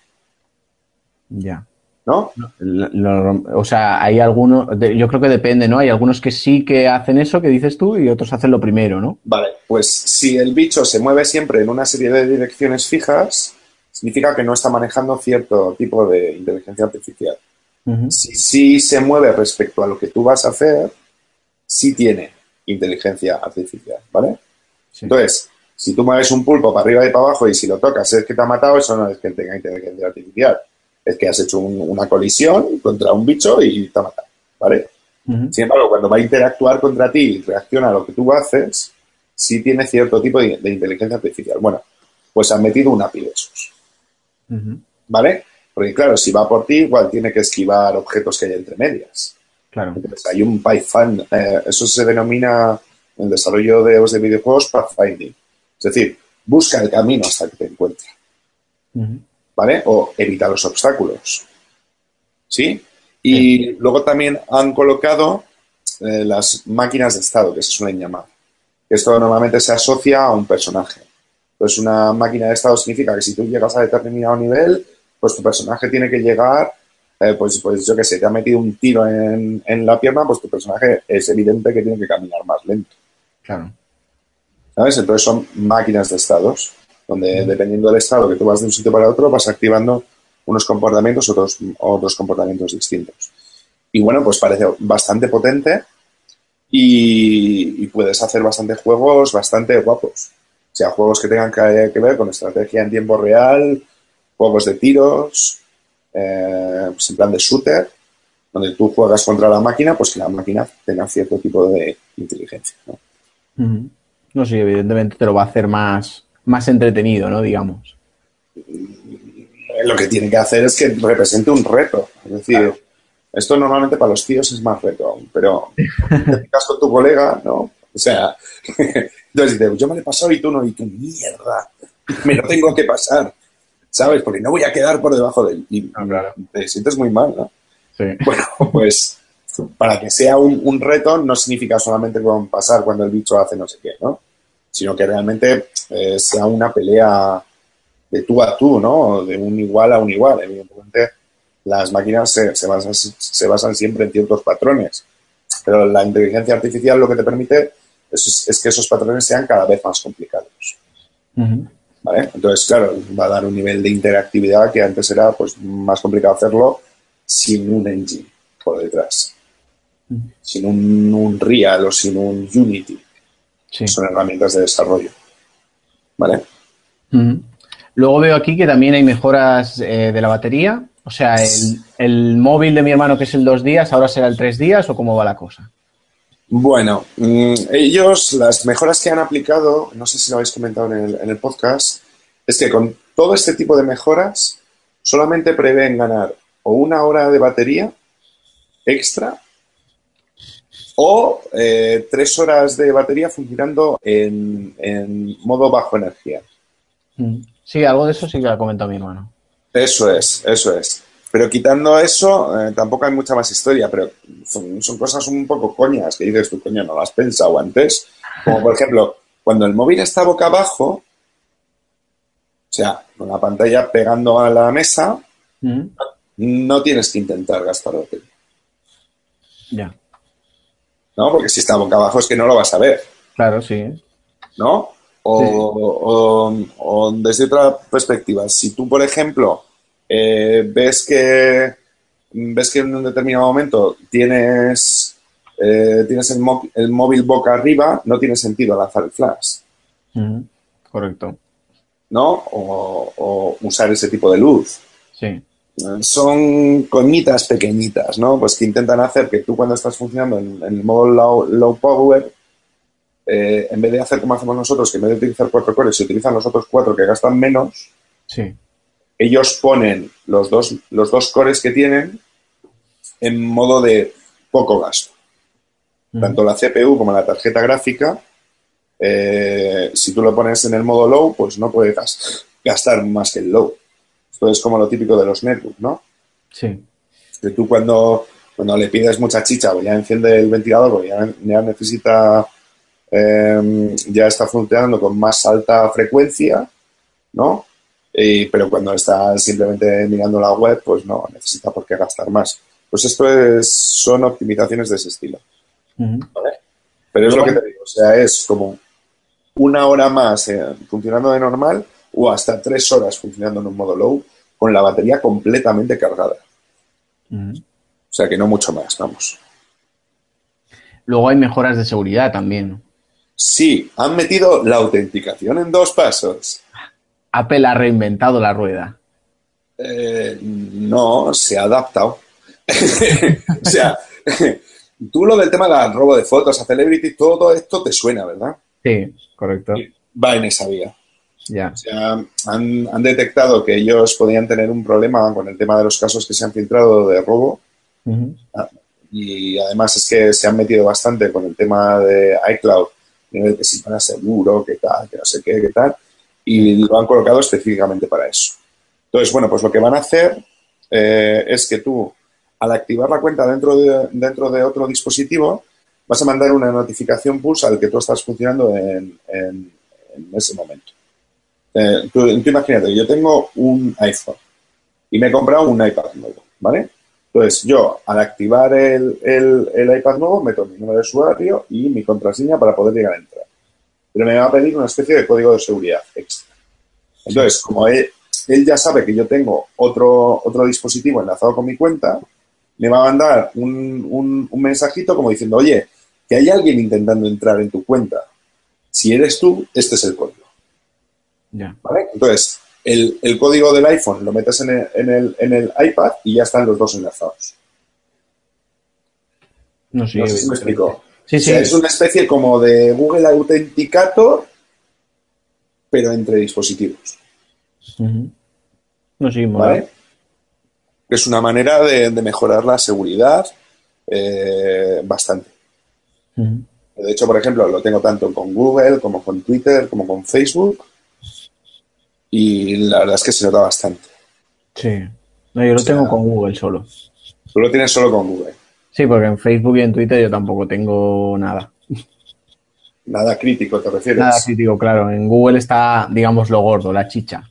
Ya. ¿No? o sea, hay algunos, yo creo que depende, ¿no? Hay algunos que sí que hacen eso que dices tú y otros hacen lo primero, ¿no? Vale, pues si el bicho se mueve siempre en una serie de direcciones fijas, significa que no está manejando cierto tipo de inteligencia artificial. Si sí se mueve respecto a lo que tú vas a hacer, sí tiene inteligencia artificial, ¿vale? Entonces, si tú mueves un pulpo para arriba y para abajo y si lo tocas es que te ha matado, eso no es que tenga inteligencia artificial. Es que has hecho una colisión contra un bicho y te ha matado, ¿vale? Sin embargo, cuando va a interactuar contra ti y reacciona a lo que tú haces, sí tiene cierto tipo de, inteligencia artificial. Bueno, pues han metido un API de esos. ¿Vale? Porque claro, si va por ti, igual tiene que esquivar objetos que hay entre medias. Claro. hay un Python, eh, eso se denomina en el desarrollo de, de videojuegos pathfinding. Es decir, busca el camino hasta que te encuentre. ¿Vale? O evita los obstáculos. ¿Sí? Y luego también han colocado eh, las máquinas de estado, que se suelen llamar. Esto normalmente se asocia a un personaje. Pues una máquina de estado significa que si tú llegas a determinado nivel, pues tu personaje tiene que llegar, eh, pues, pues yo qué sé, te ha metido un tiro en, la pierna, pues tu personaje es evidente que tiene que caminar más lento. Claro. ¿Sabes? Entonces son máquinas de estados, donde dependiendo del estado que tú vas de un sitio para otro, vas activando unos comportamientos, otros, otros comportamientos distintos. Y bueno, pues parece bastante potente y, y puedes hacer bastantes juegos bastante guapos sea juegos que tengan que, ver con estrategia en tiempo real, juegos de tiros, eh, pues en plan de shooter, donde tú juegas contra la máquina, pues que la máquina tenga cierto tipo de inteligencia. ¿no? No, sí, evidentemente te lo va a hacer más, más entretenido, ¿no? Digamos. Lo que tiene que hacer es que represente un reto. Es decir, esto normalmente para los tíos es más reto aún, pero te picas con tu colega, ¿no? O sea, entonces dices, yo me lo he pasado y tú no, y tú, mierda, me lo tengo que pasar, ¿sabes? Porque no voy a quedar por debajo de él. Y Ah, te sientes muy mal, ¿no? Sí. Bueno, pues para que sea un, un reto no significa solamente con pasar cuando el bicho hace no sé qué, ¿no? Sino que realmente eh, sea una pelea de tú a tú, ¿no? De un igual a un igual. Evidentemente, las máquinas se, se basan, se basan siempre en ciertos patrones, pero la inteligencia artificial lo que te permite es, es que esos patrones sean cada vez más complicados. ¿Vale? Entonces, claro, va a dar un nivel de interactividad que antes era pues, más complicado hacerlo sin un engine por detrás. Sin un, un Real o sin un Unity. Sí. Son herramientas de desarrollo. ¿Vale? Luego veo aquí que también hay mejoras eh, de la batería. O sea, el, el móvil de mi hermano, que es el dos días, ahora será el tres días o cómo va la cosa. Bueno, mm, ellos, las mejoras que han aplicado, no sé si lo habéis comentado en el, en el podcast, es que con todo este tipo de mejoras solamente prevén ganar o una hora de batería extra o eh, tres horas de batería funcionando en, en modo bajo energía. Ujú. Sí, algo de eso sí que lo ha comentado mi hermano. Eso es, eso es. Pero quitando eso, eh, tampoco hay mucha más historia, pero son, son cosas un poco coñas que dices tú, coño, no lo has pensado antes. Como por ejemplo, cuando el móvil está boca abajo, o sea, con la pantalla pegando a la mesa, Ujú. no tienes que intentar gastar batería, Ya, ¿no? Porque si está boca abajo es que no lo vas a ver, claro, sí. ¿no? O, o- o desde otra perspectiva, si tú, por ejemplo, eh, ves que ves que en un determinado momento tienes eh, tienes el, el móvil boca arriba, no tiene sentido lanzar el flash. Correcto. ¿no? O, o usar ese tipo de luz. Sí. Eh, Son coñitas pequeñitas, ¿no? Pues que intentan hacer que tú cuando estás funcionando en, en el modo low, low power, eh, en vez de hacer como hacemos nosotros, que en vez de utilizar cuatro cores, se utilizan los otros cuatro que gastan menos, Sí. Ellos ponen los dos, los dos cores que tienen en modo de poco gasto. Ujú. Tanto la CPU como la tarjeta gráfica, eh, si tú lo pones en el modo low, pues no puedes gas- gastar más que el low. Esto es como lo típico de los netbooks, ¿no? Sí. Que tú cuando, cuando le pides mucha chicha, pues ya enciende el ventilador, ya, ya necesita, eh, ya está funcionando con más alta frecuencia, ¿no? Y- pero cuando está simplemente mirando la web, pues no necesita por qué gastar más. Pues esto es, son optimizaciones de ese estilo. Pero es lo que te digo, o sea, es como una hora más eh, funcionando de normal o hasta tres horas funcionando en un modo low con la batería completamente cargada. O sea que no mucho más, vamos. Luego hay mejoras de seguridad también. Sí, han metido la autenticación en dos pasos. Apple ha reinventado la rueda. Eh, no, se ha adaptado. o sea, tú lo del tema del robo de fotos a celebrity, todo esto te suena, ¿verdad? Sí, correcto. Va en esa vía. Ya. O sea, han, han detectado que ellos podían tener un problema con el tema de los casos que se han filtrado de robo Ujú. y además es que se han metido bastante con el tema de iCloud, que si para seguro, que tal, que no sé qué, que tal, y lo han colocado específicamente para eso. Entonces, bueno, pues lo que van a hacer eh, es que tú, al activar la cuenta dentro de, dentro de otro dispositivo, vas a mandar una notificación push al que tú estás funcionando en, en- ese momento. Eh, tú, tú imagínate, yo tengo un iPhone y me he comprado un iPad nuevo, ¿vale? Entonces, yo, al activar el, el- el iPad nuevo, meto mi número de usuario y mi contraseña para poder llegar a entrar. Pero me va a pedir una especie de código de seguridad extra. Entonces, como él, él ya sabe que yo tengo otro, otro dispositivo enlazado con mi cuenta, me va a mandar un, un- un mensajito como diciendo, oye, que hay alguien intentando entrar en tu cuenta. Si eres tú, este es el código. Ya. ¿Vale? Entonces, el, código del iPhone lo metes en el, en, el, iPad y ya están los dos enlazados. No, sé si me explico. Sí, sí. es una especie como de Google Authenticator, pero entre dispositivos. No, sí, ¿Vale? Es una manera de, mejorar la seguridad eh, bastante. De hecho, por ejemplo, lo tengo tanto con Google como con Twitter como con Facebook y la verdad es que se nota bastante. Sí. No, yo lo tengo con Google solo. Tú lo tienes solo con Google. Sí, porque en Facebook y en Twitter yo tampoco tengo nada. Nada crítico, ¿te refieres? Nada crítico, claro. En Google está, digamos, lo gordo, la chicha.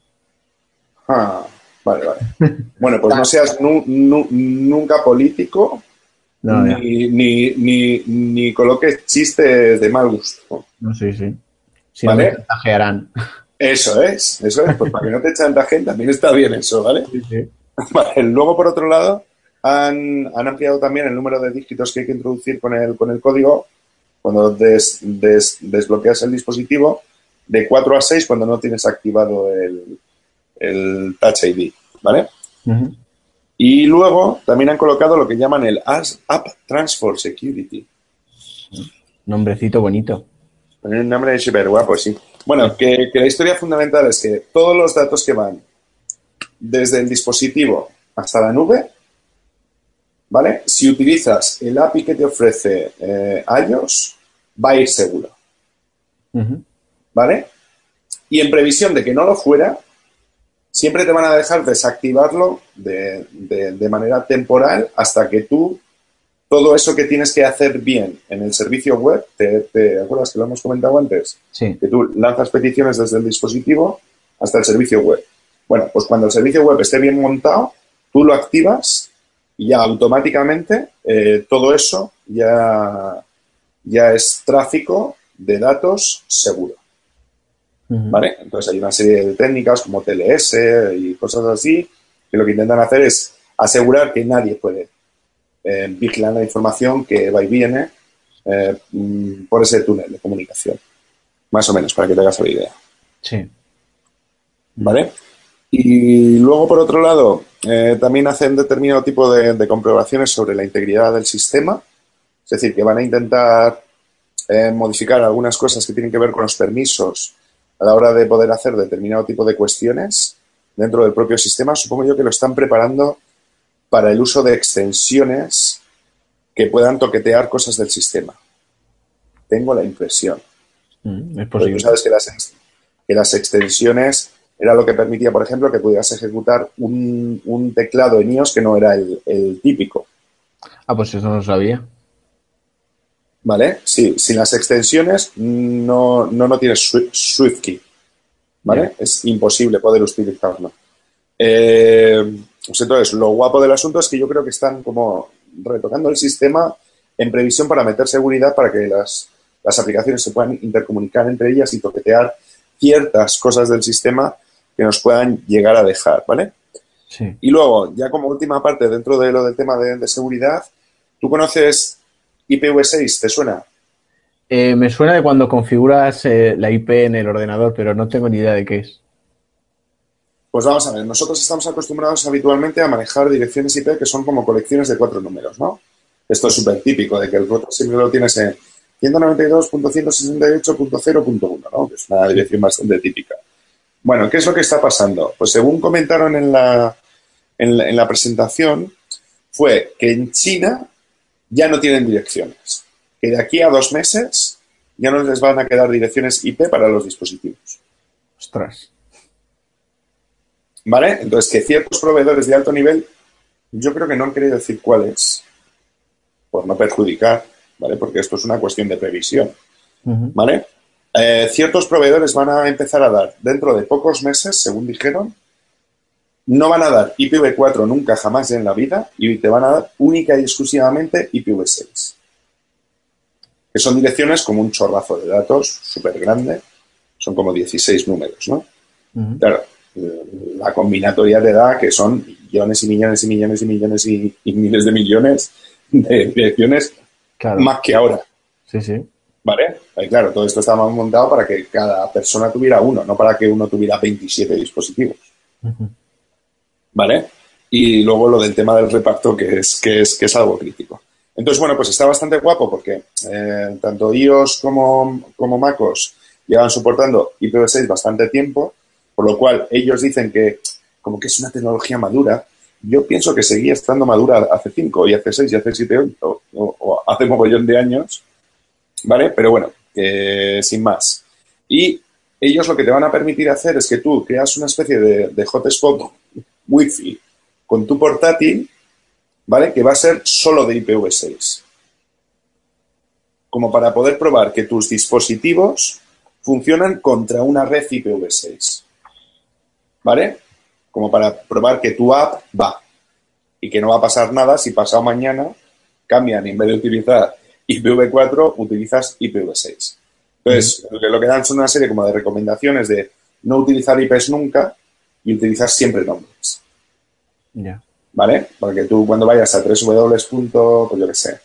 Ah, vale, vale. Bueno, pues no seas nunca político ni, ni, ni, ni, coloques chistes de mal gusto. No, sí, sí. Si ¿Vale? no Eso es, eso es. Pues para que no te chantajen también está bien eso, ¿vale? Sí, sí. Vale, luego, por otro lado, han, ampliado también el número de dígitos que hay que introducir con el, con el código cuando desbloqueas el dispositivo de 4 a 6 cuando no tienes activado el, el Touch ID, ¿vale? Y luego también han colocado lo que llaman el App Transfer Security. Nombrecito bonito. Un nombre súper guapo, sí. Bueno, que, la historia fundamental es que todos los datos que van desde el dispositivo hasta la nube, ¿vale? Si utilizas el API que te ofrece eh, iOS, va a ir seguro. ¿Vale? Y en previsión de que no lo fuera, siempre te van a dejar desactivarlo de, manera temporal hasta que tú, todo eso que tienes que hacer bien en el servicio web, ¿te, acuerdas que lo hemos comentado antes? Sí. Que tú lanzas peticiones desde el dispositivo hasta el servicio web. Bueno, pues cuando el servicio web esté bien montado, tú lo activas y ya automáticamente eh, todo eso ya, ya es tráfico de datos seguro. ¿Vale? Entonces hay una serie de técnicas como TLS y cosas así que lo que intentan hacer es asegurar que nadie puede eh, vigilar la información que va y viene eh, mm, por ese túnel de comunicación. Más o menos, para que te hagas la idea. Sí. ¿Vale? Y luego, por otro lado, eh, también hacen determinado tipo de, de, comprobaciones sobre la integridad del sistema. Es decir, que van a intentar modificar algunas cosas que tienen que ver con los permisos a la hora de poder hacer determinado tipo de cuestiones dentro del propio sistema, supongo yo que lo están preparando para el uso de extensiones que puedan toquetear cosas del sistema. Tengo la impresión. Mm, es posible. Tú sabes que las, que las extensiones era lo que permitía, por ejemplo, que pudieras ejecutar un, teclado en iOS que no era el, el típico. Ah, pues eso no lo sabía. ¿vale? Sí, sin las extensiones no, no, no tienes SwiftKey, ¿vale? Es imposible poder utilizarlo. Eh, pues entonces, lo guapo del asunto es que yo creo que están como retocando el sistema en previsión para meter seguridad para que las, las aplicaciones se puedan intercomunicar entre ellas y toquetear ciertas cosas del sistema que nos puedan llegar a dejar, ¿vale? Sí. Y luego, ya como última parte dentro de lo del tema de, de seguridad, ¿tú conoces IPv6, ¿te suena? Eh, me suena de cuando configuras eh, la IP en el ordenador, pero no tengo ni idea de qué es. Pues vamos a ver, nosotros estamos acostumbrados habitualmente a manejar direcciones IP que son como colecciones de cuatro números, ¿no? Esto es súper típico, de que el router siempre lo tienes en 192.168.0.1, ¿no? Que es una dirección bastante típica. Bueno, ¿qué es lo que está pasando? Pues según comentaron en la, en la presentación, fue que en China ya no tienen direcciones. Que de aquí a dos meses ya no les van a quedar direcciones IP para los dispositivos. Ostras. ¿Vale? Entonces, que ciertos proveedores de alto nivel, yo creo que no han querido decir cuáles, por no perjudicar, ¿vale? Porque esto es una cuestión de previsión, ¿vale? Eh, ciertos proveedores van a empezar a dar dentro de pocos meses, según dijeron, no van a dar IPv4 nunca jamás en la vida y te van a dar única y exclusivamente IPv6. Que son direcciones como un chorrazo de datos súper grande. Son como 16 números, ¿no? Claro, la combinatoria te da que son millones y millones y millones y millones y, miles de millones de direcciones más que ahora. Sí, sí. ¿Vale? Y claro, todo esto estaba montado para que cada persona tuviera uno, no para que uno tuviera 27 dispositivos. ¿Vale? Y luego lo del tema del reparto, que es, que es, que es algo crítico. Entonces, bueno, pues está bastante guapo porque eh, tanto iOS como, como MacOS llevan soportando IPv6 bastante tiempo, por lo cual ellos dicen que como que es una tecnología madura. Yo pienso que seguía estando madura hace 5 y hace 6 y hace 7 o, o, hace mogollón de años, ¿vale? Pero bueno, sin más. Y ellos lo que te van a permitir hacer es que tú creas una especie de, de hotspot Wi-Fi con tu portátil ¿vale? Que va a ser solo de IPv6. Como para poder probar que tus dispositivos funcionan contra una red IPv6. ¿Vale? Como para probar que tu app va y que no va a pasar nada si pasado mañana cambian y en vez de utilizar IPv4 utilizas IPv6. Entonces, lo que dan son una serie como de recomendaciones de no utilizar IPs nunca y utilizar siempre nombres. Ya. ¿vale? Porque tú cuando vayas a www. pues yo qué sé,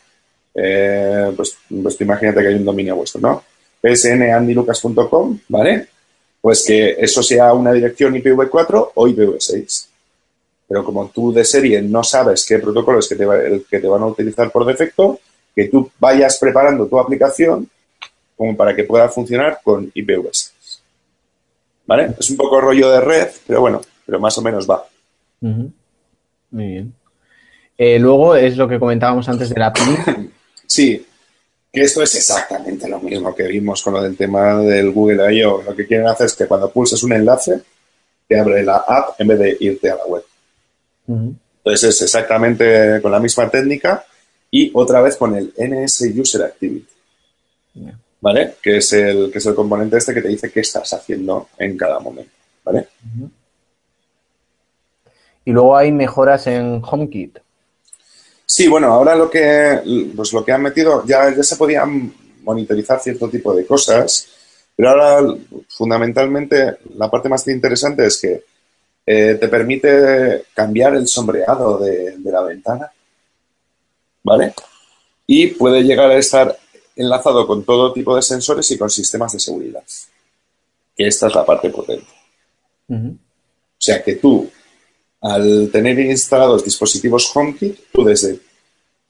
eh, pues, pues imagínate que hay un dominio vuestro, ¿no? psnandilucas.com, ¿vale? Pues que eso sea una dirección IPv4 o IPv6. Pero como tú de serie no sabes qué protocolo es que te, que te van a utilizar por defecto, que tú vayas preparando tu aplicación como para que pueda funcionar con IPv6. ¿Vale? Es un poco rollo de red, pero bueno, pero más o menos va. Muy bien. Eh, luego es lo que comentábamos antes de la API. Sí, que esto es exactamente lo mismo que vimos con lo del tema del Google I.O. Lo que quieren hacer es que cuando pulses un enlace, te abre la app en vez de irte a la web. Entonces es exactamente con la misma técnica y otra vez con el NS User Activity. ¿Vale? Que es, el, que es el componente este que te dice qué estás haciendo en cada momento. ¿Vale? Y luego hay mejoras en HomeKit. Sí, bueno, ahora lo que, pues lo que han metido, ya, ya se podían monitorizar cierto tipo de cosas, pero ahora fundamentalmente la parte más interesante es que eh, te permite cambiar el sombreado de, de, la ventana, ¿vale? Y puede llegar a estar enlazado con todo tipo de sensores y con sistemas de seguridad. Que esta es la parte potente. O sea que tú al tener instalados dispositivos HomeKit, tú desde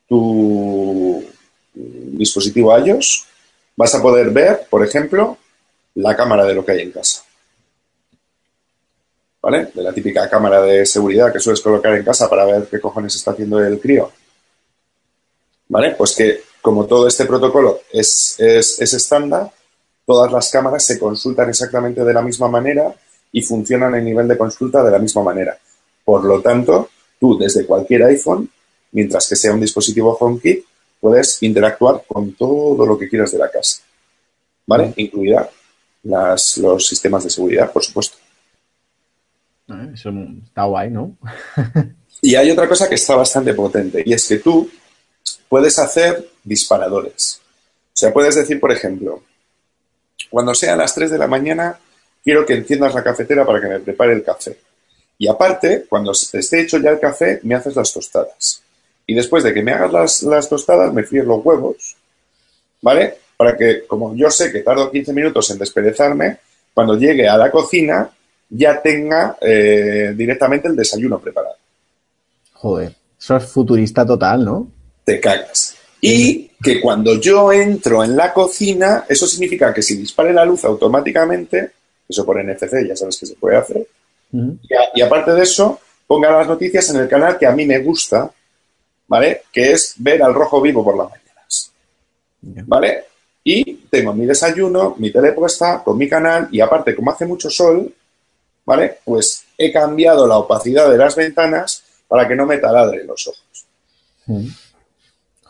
tu dispositivo iOS vas a poder ver, por ejemplo, la cámara de lo que hay en casa. ¿Vale? De la típica cámara de seguridad que sueles colocar en casa para ver qué cojones está haciendo el crío. ¿Vale? Pues que como todo este protocolo es, es, es estándar, todas las cámaras se consultan exactamente de la misma manera y funcionan en nivel de consulta de la misma manera. Por lo tanto, tú desde cualquier iPhone, mientras que sea un dispositivo HomeKit, puedes interactuar con todo lo que quieras de la casa. ¿Vale? Incluida las, los sistemas de seguridad, por supuesto. Ah, eso está guay, ¿no? y hay otra cosa que está bastante potente, y es que tú puedes hacer disparadores. O sea, puedes decir, por ejemplo, cuando sea las 3 de la mañana, quiero que enciendas la cafetera para que me prepare el café. Y aparte, cuando esté hecho ya el café, me haces las tostadas. Y después de que me hagas las, tostadas, me fríes los huevos, ¿vale? Para que, como yo sé que tardo 15 minutos en desperezarme, cuando llegue a la cocina ya tenga eh, directamente el desayuno preparado. Joder, eso es futurista total, ¿no? Te cagas. Y que cuando yo entro en la cocina, eso significa que si dispare la luz automáticamente, eso por NFC ya sabes que se puede hacer, y, aparte de eso, ponga las noticias en el canal que a mí me gusta, ¿vale? Que es ver al rojo vivo por las mañanas. ¿Vale? Y tengo mi desayuno, mi tele puesta con mi canal y aparte, como hace mucho sol, ¿vale? Pues he cambiado la opacidad de las ventanas para que no me taladre los ojos.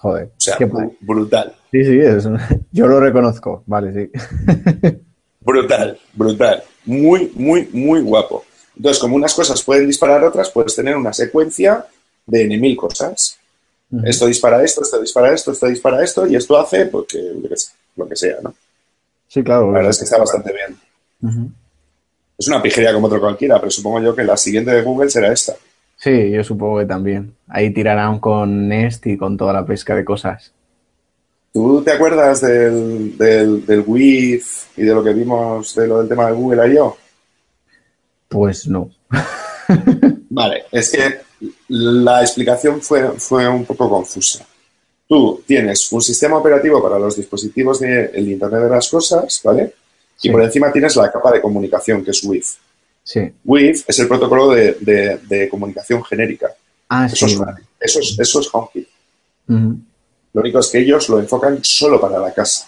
Joder. O sea, brutal. Sí, sí, yo lo reconozco. Vale, sí. brutal, brutal. Muy, muy, muy guapo. Entonces, como unas cosas pueden disparar otras, puedes tener una secuencia de N mil cosas. Esto dispara esto, esto dispara esto, esto dispara esto, y esto hace porque, lo que sea, ¿no? Sí, claro. La verdad es que está bastante bien. Es una pijería como otro cualquiera, pero supongo yo que la siguiente de Google será esta. Sí, yo supongo que también. Ahí tirarán con Nest y con toda la pesca de cosas. ¿Tú te acuerdas del, del, del y de lo que vimos de lo del tema de Google I.O.? Pues no. vale, es que la explicación fue, fue un poco confusa. Tú tienes un sistema operativo para los dispositivos del Internet de las Cosas, ¿vale? Y por encima tienes la capa de comunicación, que es WIF. Sí. WIF es el protocolo de, comunicación genérica. Ah, eso sí. Es, eso, es, eso es HomeKit. Lo único es que ellos lo enfocan solo para la casa.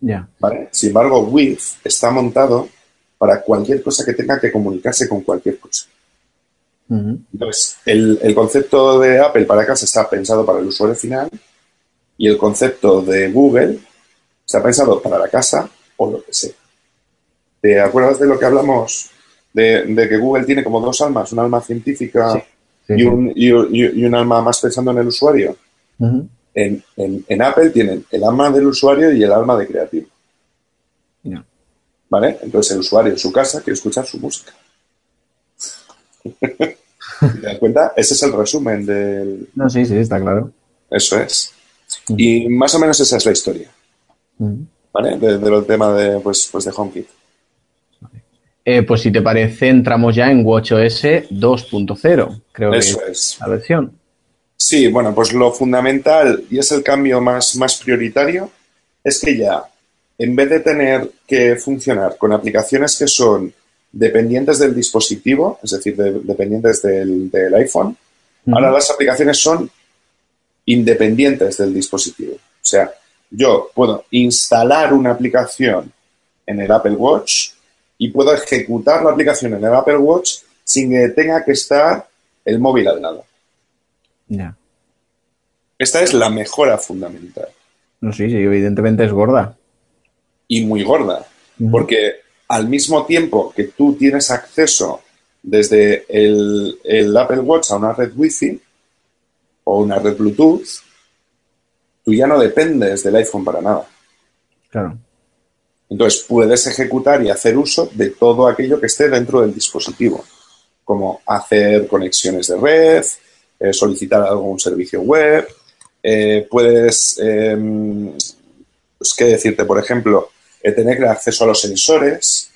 Ya. ¿vale? Sin embargo, WIF está montado para cualquier cosa que tenga que comunicarse con cualquier cosa. Entonces, el, el, concepto de Apple para casa está pensado para el usuario final y el concepto de Google está pensado para la casa o lo que sea. ¿Te acuerdas de lo que hablamos? De, que Google tiene como dos almas, un alma científica y, un, y, un, alma más pensando en el usuario. en, en, Apple tienen el alma del usuario y el alma de creativo. ¿Vale? Entonces el usuario en su casa quiere escuchar su música. ¿Te das cuenta? Ese es el resumen del... No, sí, sí, está claro. Eso es. Y más o menos esa es la historia. ¿Vale? De, del tema de, pues, pues de HomeKit. Eh, pues si te parece, entramos ya en WatchOS 2.0, creo Eso que es la versión. Sí, bueno, pues lo fundamental y es el cambio más, más prioritario es que ya, en vez de tener que funcionar con aplicaciones que son dependientes del dispositivo, es decir, dependientes del, iPhone, ahora las aplicaciones son independientes del dispositivo. O sea, yo puedo instalar una aplicación en el Apple Watch y puedo ejecutar la aplicación en el Apple Watch sin que tenga que estar el móvil al lado. Ya. Esta es la mejora fundamental. No, sí, sí, evidentemente es gorda. Y muy gorda. Porque al mismo tiempo que tú tienes acceso desde el, el, Apple Watch a una red Wi-Fi o una red Bluetooth, tú ya no dependes del iPhone para nada. Claro. Entonces puedes ejecutar y hacer uso de todo aquello que esté dentro del dispositivo, como hacer conexiones de red, eh, solicitar algún servicio web, eh, puedes, em, pues, ¿qué decirte? Por ejemplo, eh, tener acceso a los sensores,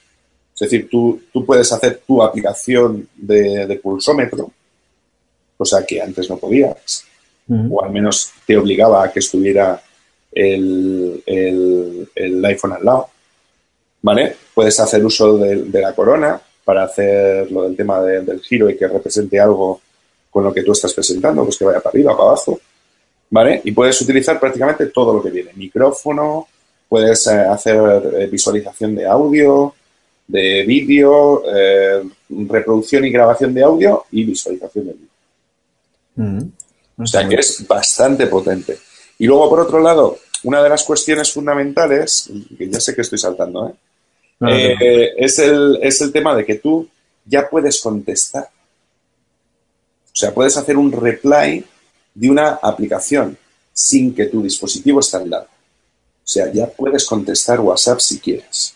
es decir, tú, tú puedes hacer tu aplicación de, pulsómetro, cosa que antes no podías, o al menos te obligaba a que estuviera el, el iPhone al lado. ¿Vale? Puedes hacer uso de, la corona para hacer lo del tema del giro y que represente algo con lo que tú estás presentando, pues que vaya para arriba, para abajo, ¿vale? Y puedes utilizar prácticamente todo lo que viene. Micrófono, puedes eh, hacer eh, visualización de audio, de vídeo, eh, reproducción y grabación de audio y visualización de vídeo. O sea que es bastante potente. Y luego, por otro lado, una de las cuestiones fundamentales, que ya sé que estoy saltando, ¿eh? Eh, es, el, es el tema de que tú ya puedes contestar. O sea, puedes hacer un reply de una aplicación sin que tu dispositivo esté al lado. O sea, ya puedes contestar WhatsApp si quieres.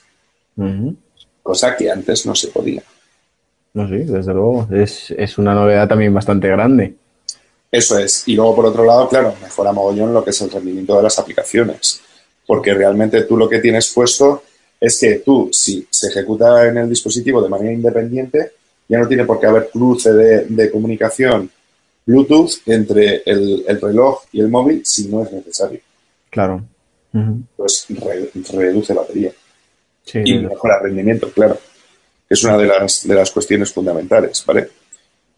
Cosa que antes no se podía. No, sí, desde luego. Es, es, una novedad también bastante grande. Eso es. Y luego, por otro lado, claro, mejora mogollón lo que es el rendimiento de las aplicaciones. Porque realmente tú lo que tienes puesto es que tú, si se ejecuta en el dispositivo de manera independiente, ya no tiene por qué haber cruce de, comunicación Bluetooth entre el, reloj y el móvil si no es necesario. Claro. Pues reduce batería. y mejora rendimiento, claro. Es una de las, de las cuestiones fundamentales, ¿vale?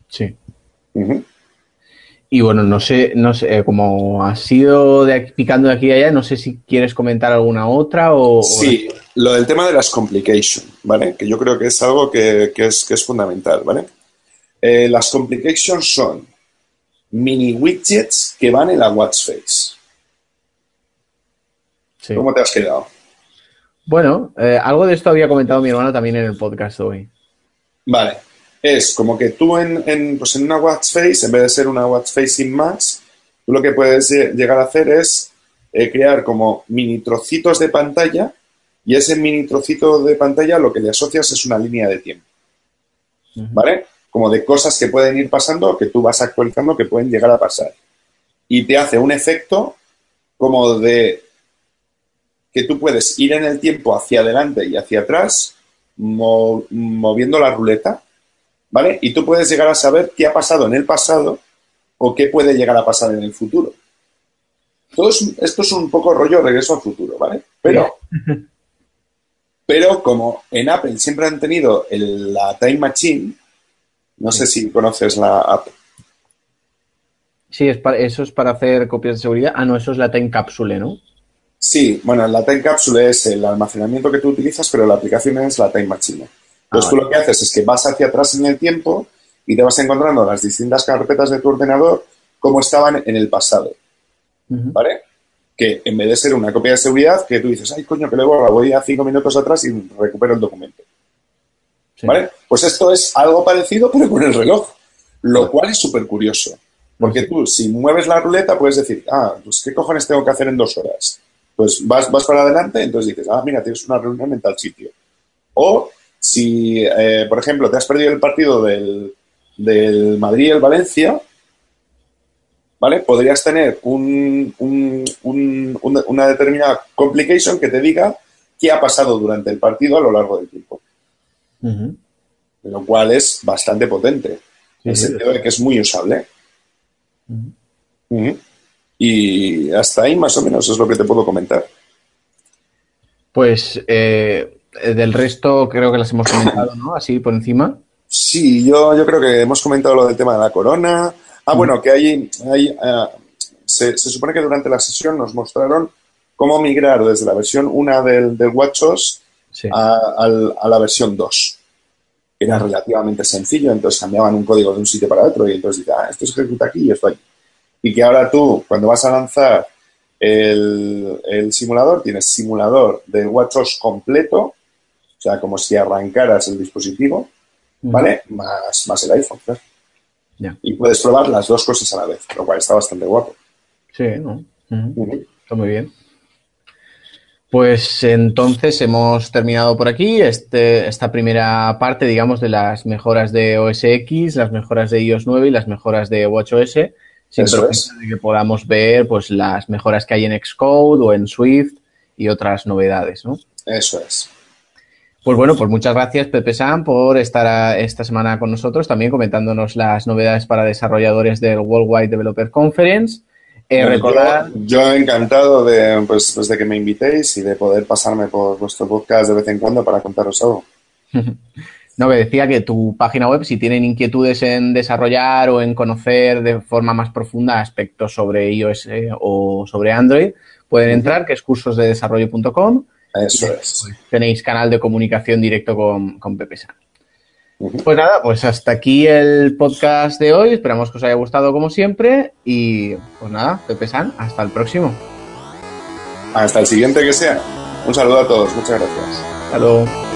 Sí. Y bueno, no sé, no sé, eh, como ha sido de picando de aquí y allá, no sé si quieres comentar alguna otra o... Sí, lo del tema de las complications, ¿vale? Que yo creo que es algo que, es, que es, fundamental, ¿vale? Eh, las complications son mini widgets que van en la watch face. ¿Cómo te has quedado? Bueno, eh, algo de esto había comentado mi hermano también en el podcast hoy. Vale es como que tú en, en, pues en una watch face, en vez de ser una watch face sin más, tú lo que puedes llegar a hacer es eh, crear como mini trocitos de pantalla y ese mini trocito de pantalla lo que le asocias es una línea de tiempo. ¿Vale? Como de cosas que pueden ir pasando, que tú vas actualizando, que pueden llegar a pasar. Y te hace un efecto como de que tú puedes ir en el tiempo hacia adelante y hacia atrás moviendo la ruleta, ¿vale? Y tú puedes llegar a saber qué ha pasado en el pasado o qué puede llegar a pasar en el futuro. Todo esto es un poco rollo regreso al futuro, ¿vale? Pero, pero como en Apple siempre han tenido la Time Machine, no sé si conoces la app. Sí, es eso es para hacer copias de seguridad. Ah, no, eso es la Time Capsule, ¿no? Sí, bueno, la Time Capsule es el almacenamiento que tú utilizas, pero la aplicación es la Time Machine. Entonces ah, tú lo que haces es que vas hacia atrás en el tiempo y te vas encontrando las distintas carpetas de tu ordenador como estaban en el pasado. ¿Vale? Que en vez de ser una copia de seguridad, que tú dices, ay, coño, que le borra, voy a cinco minutos atrás y recupero el documento. ¿Vale? Pues esto es algo parecido, pero con el reloj, lo cual es súper curioso. Porque tú, si mueves la ruleta, puedes decir, ah, pues ¿qué cojones tengo que hacer en dos horas? Pues vas, vas para adelante, entonces dices, ah, mira, tienes una reunión en tal sitio. O si, eh, por ejemplo, te has perdido el partido del, del Madrid y el Valencia, ¿vale? Podrías tener un, una determinada complication que te diga qué ha pasado durante el partido a lo largo del tiempo. Lo cual es bastante potente, en el sentido de que es muy usable. Y hasta ahí más o menos es lo que te puedo comentar. Pues eh, del resto creo que las hemos comentado, ¿no? Así por encima. Sí, yo, yo creo que hemos comentado lo del tema de la corona. Ah, bueno, que hay, hay eh, se, supone que durante la sesión nos mostraron cómo migrar desde la versión 1 del, del WatchOS a, la versión 2. Era relativamente sencillo, entonces cambiaban un código de un sitio para otro y entonces dice, ah, esto se ejecuta aquí y esto ahí. Y que ahora tú, cuando vas a lanzar el, el simulador, tienes simulador del WatchOS completo, o sea, como si arrancaras el dispositivo, ¿vale? Más, más el iPhone, claro. Y puedes probar las dos cosas a la vez, lo cual está bastante guapo. Sí, ¿no? Está muy bien. Pues entonces hemos terminado por aquí este, esta primera parte, digamos, de las mejoras de OS X, las mejoras de iOS 9 y las mejoras de WatchOS. Eso es. que podamos ver pues las mejoras que hay en Xcode o en Swift y otras novedades, ¿no? Eso es. Pues bueno, pues muchas gracias Pepe Sam por estar esta semana con nosotros, también comentándonos las novedades para desarrolladores del Worldwide Developer Conference. Eh, recordar... yo, encantado de, pues, pues, de que me invitéis y de poder pasarme por vuestro podcast de vez en cuando para contaros algo. no, me decía que tu página web, si tienen inquietudes en desarrollar o en conocer de forma más profunda aspectos sobre iOS eh, o sobre Android, pueden entrar, que es cursosdedesarrollo.com eso es. Tenéis canal de comunicación directo con, con Pepe San. Pues nada, pues hasta aquí el podcast de hoy. Esperamos que os haya gustado como siempre. Y pues nada, Pepe San, hasta el próximo. Hasta el siguiente que sea. Un saludo a todos. Muchas gracias. Hasta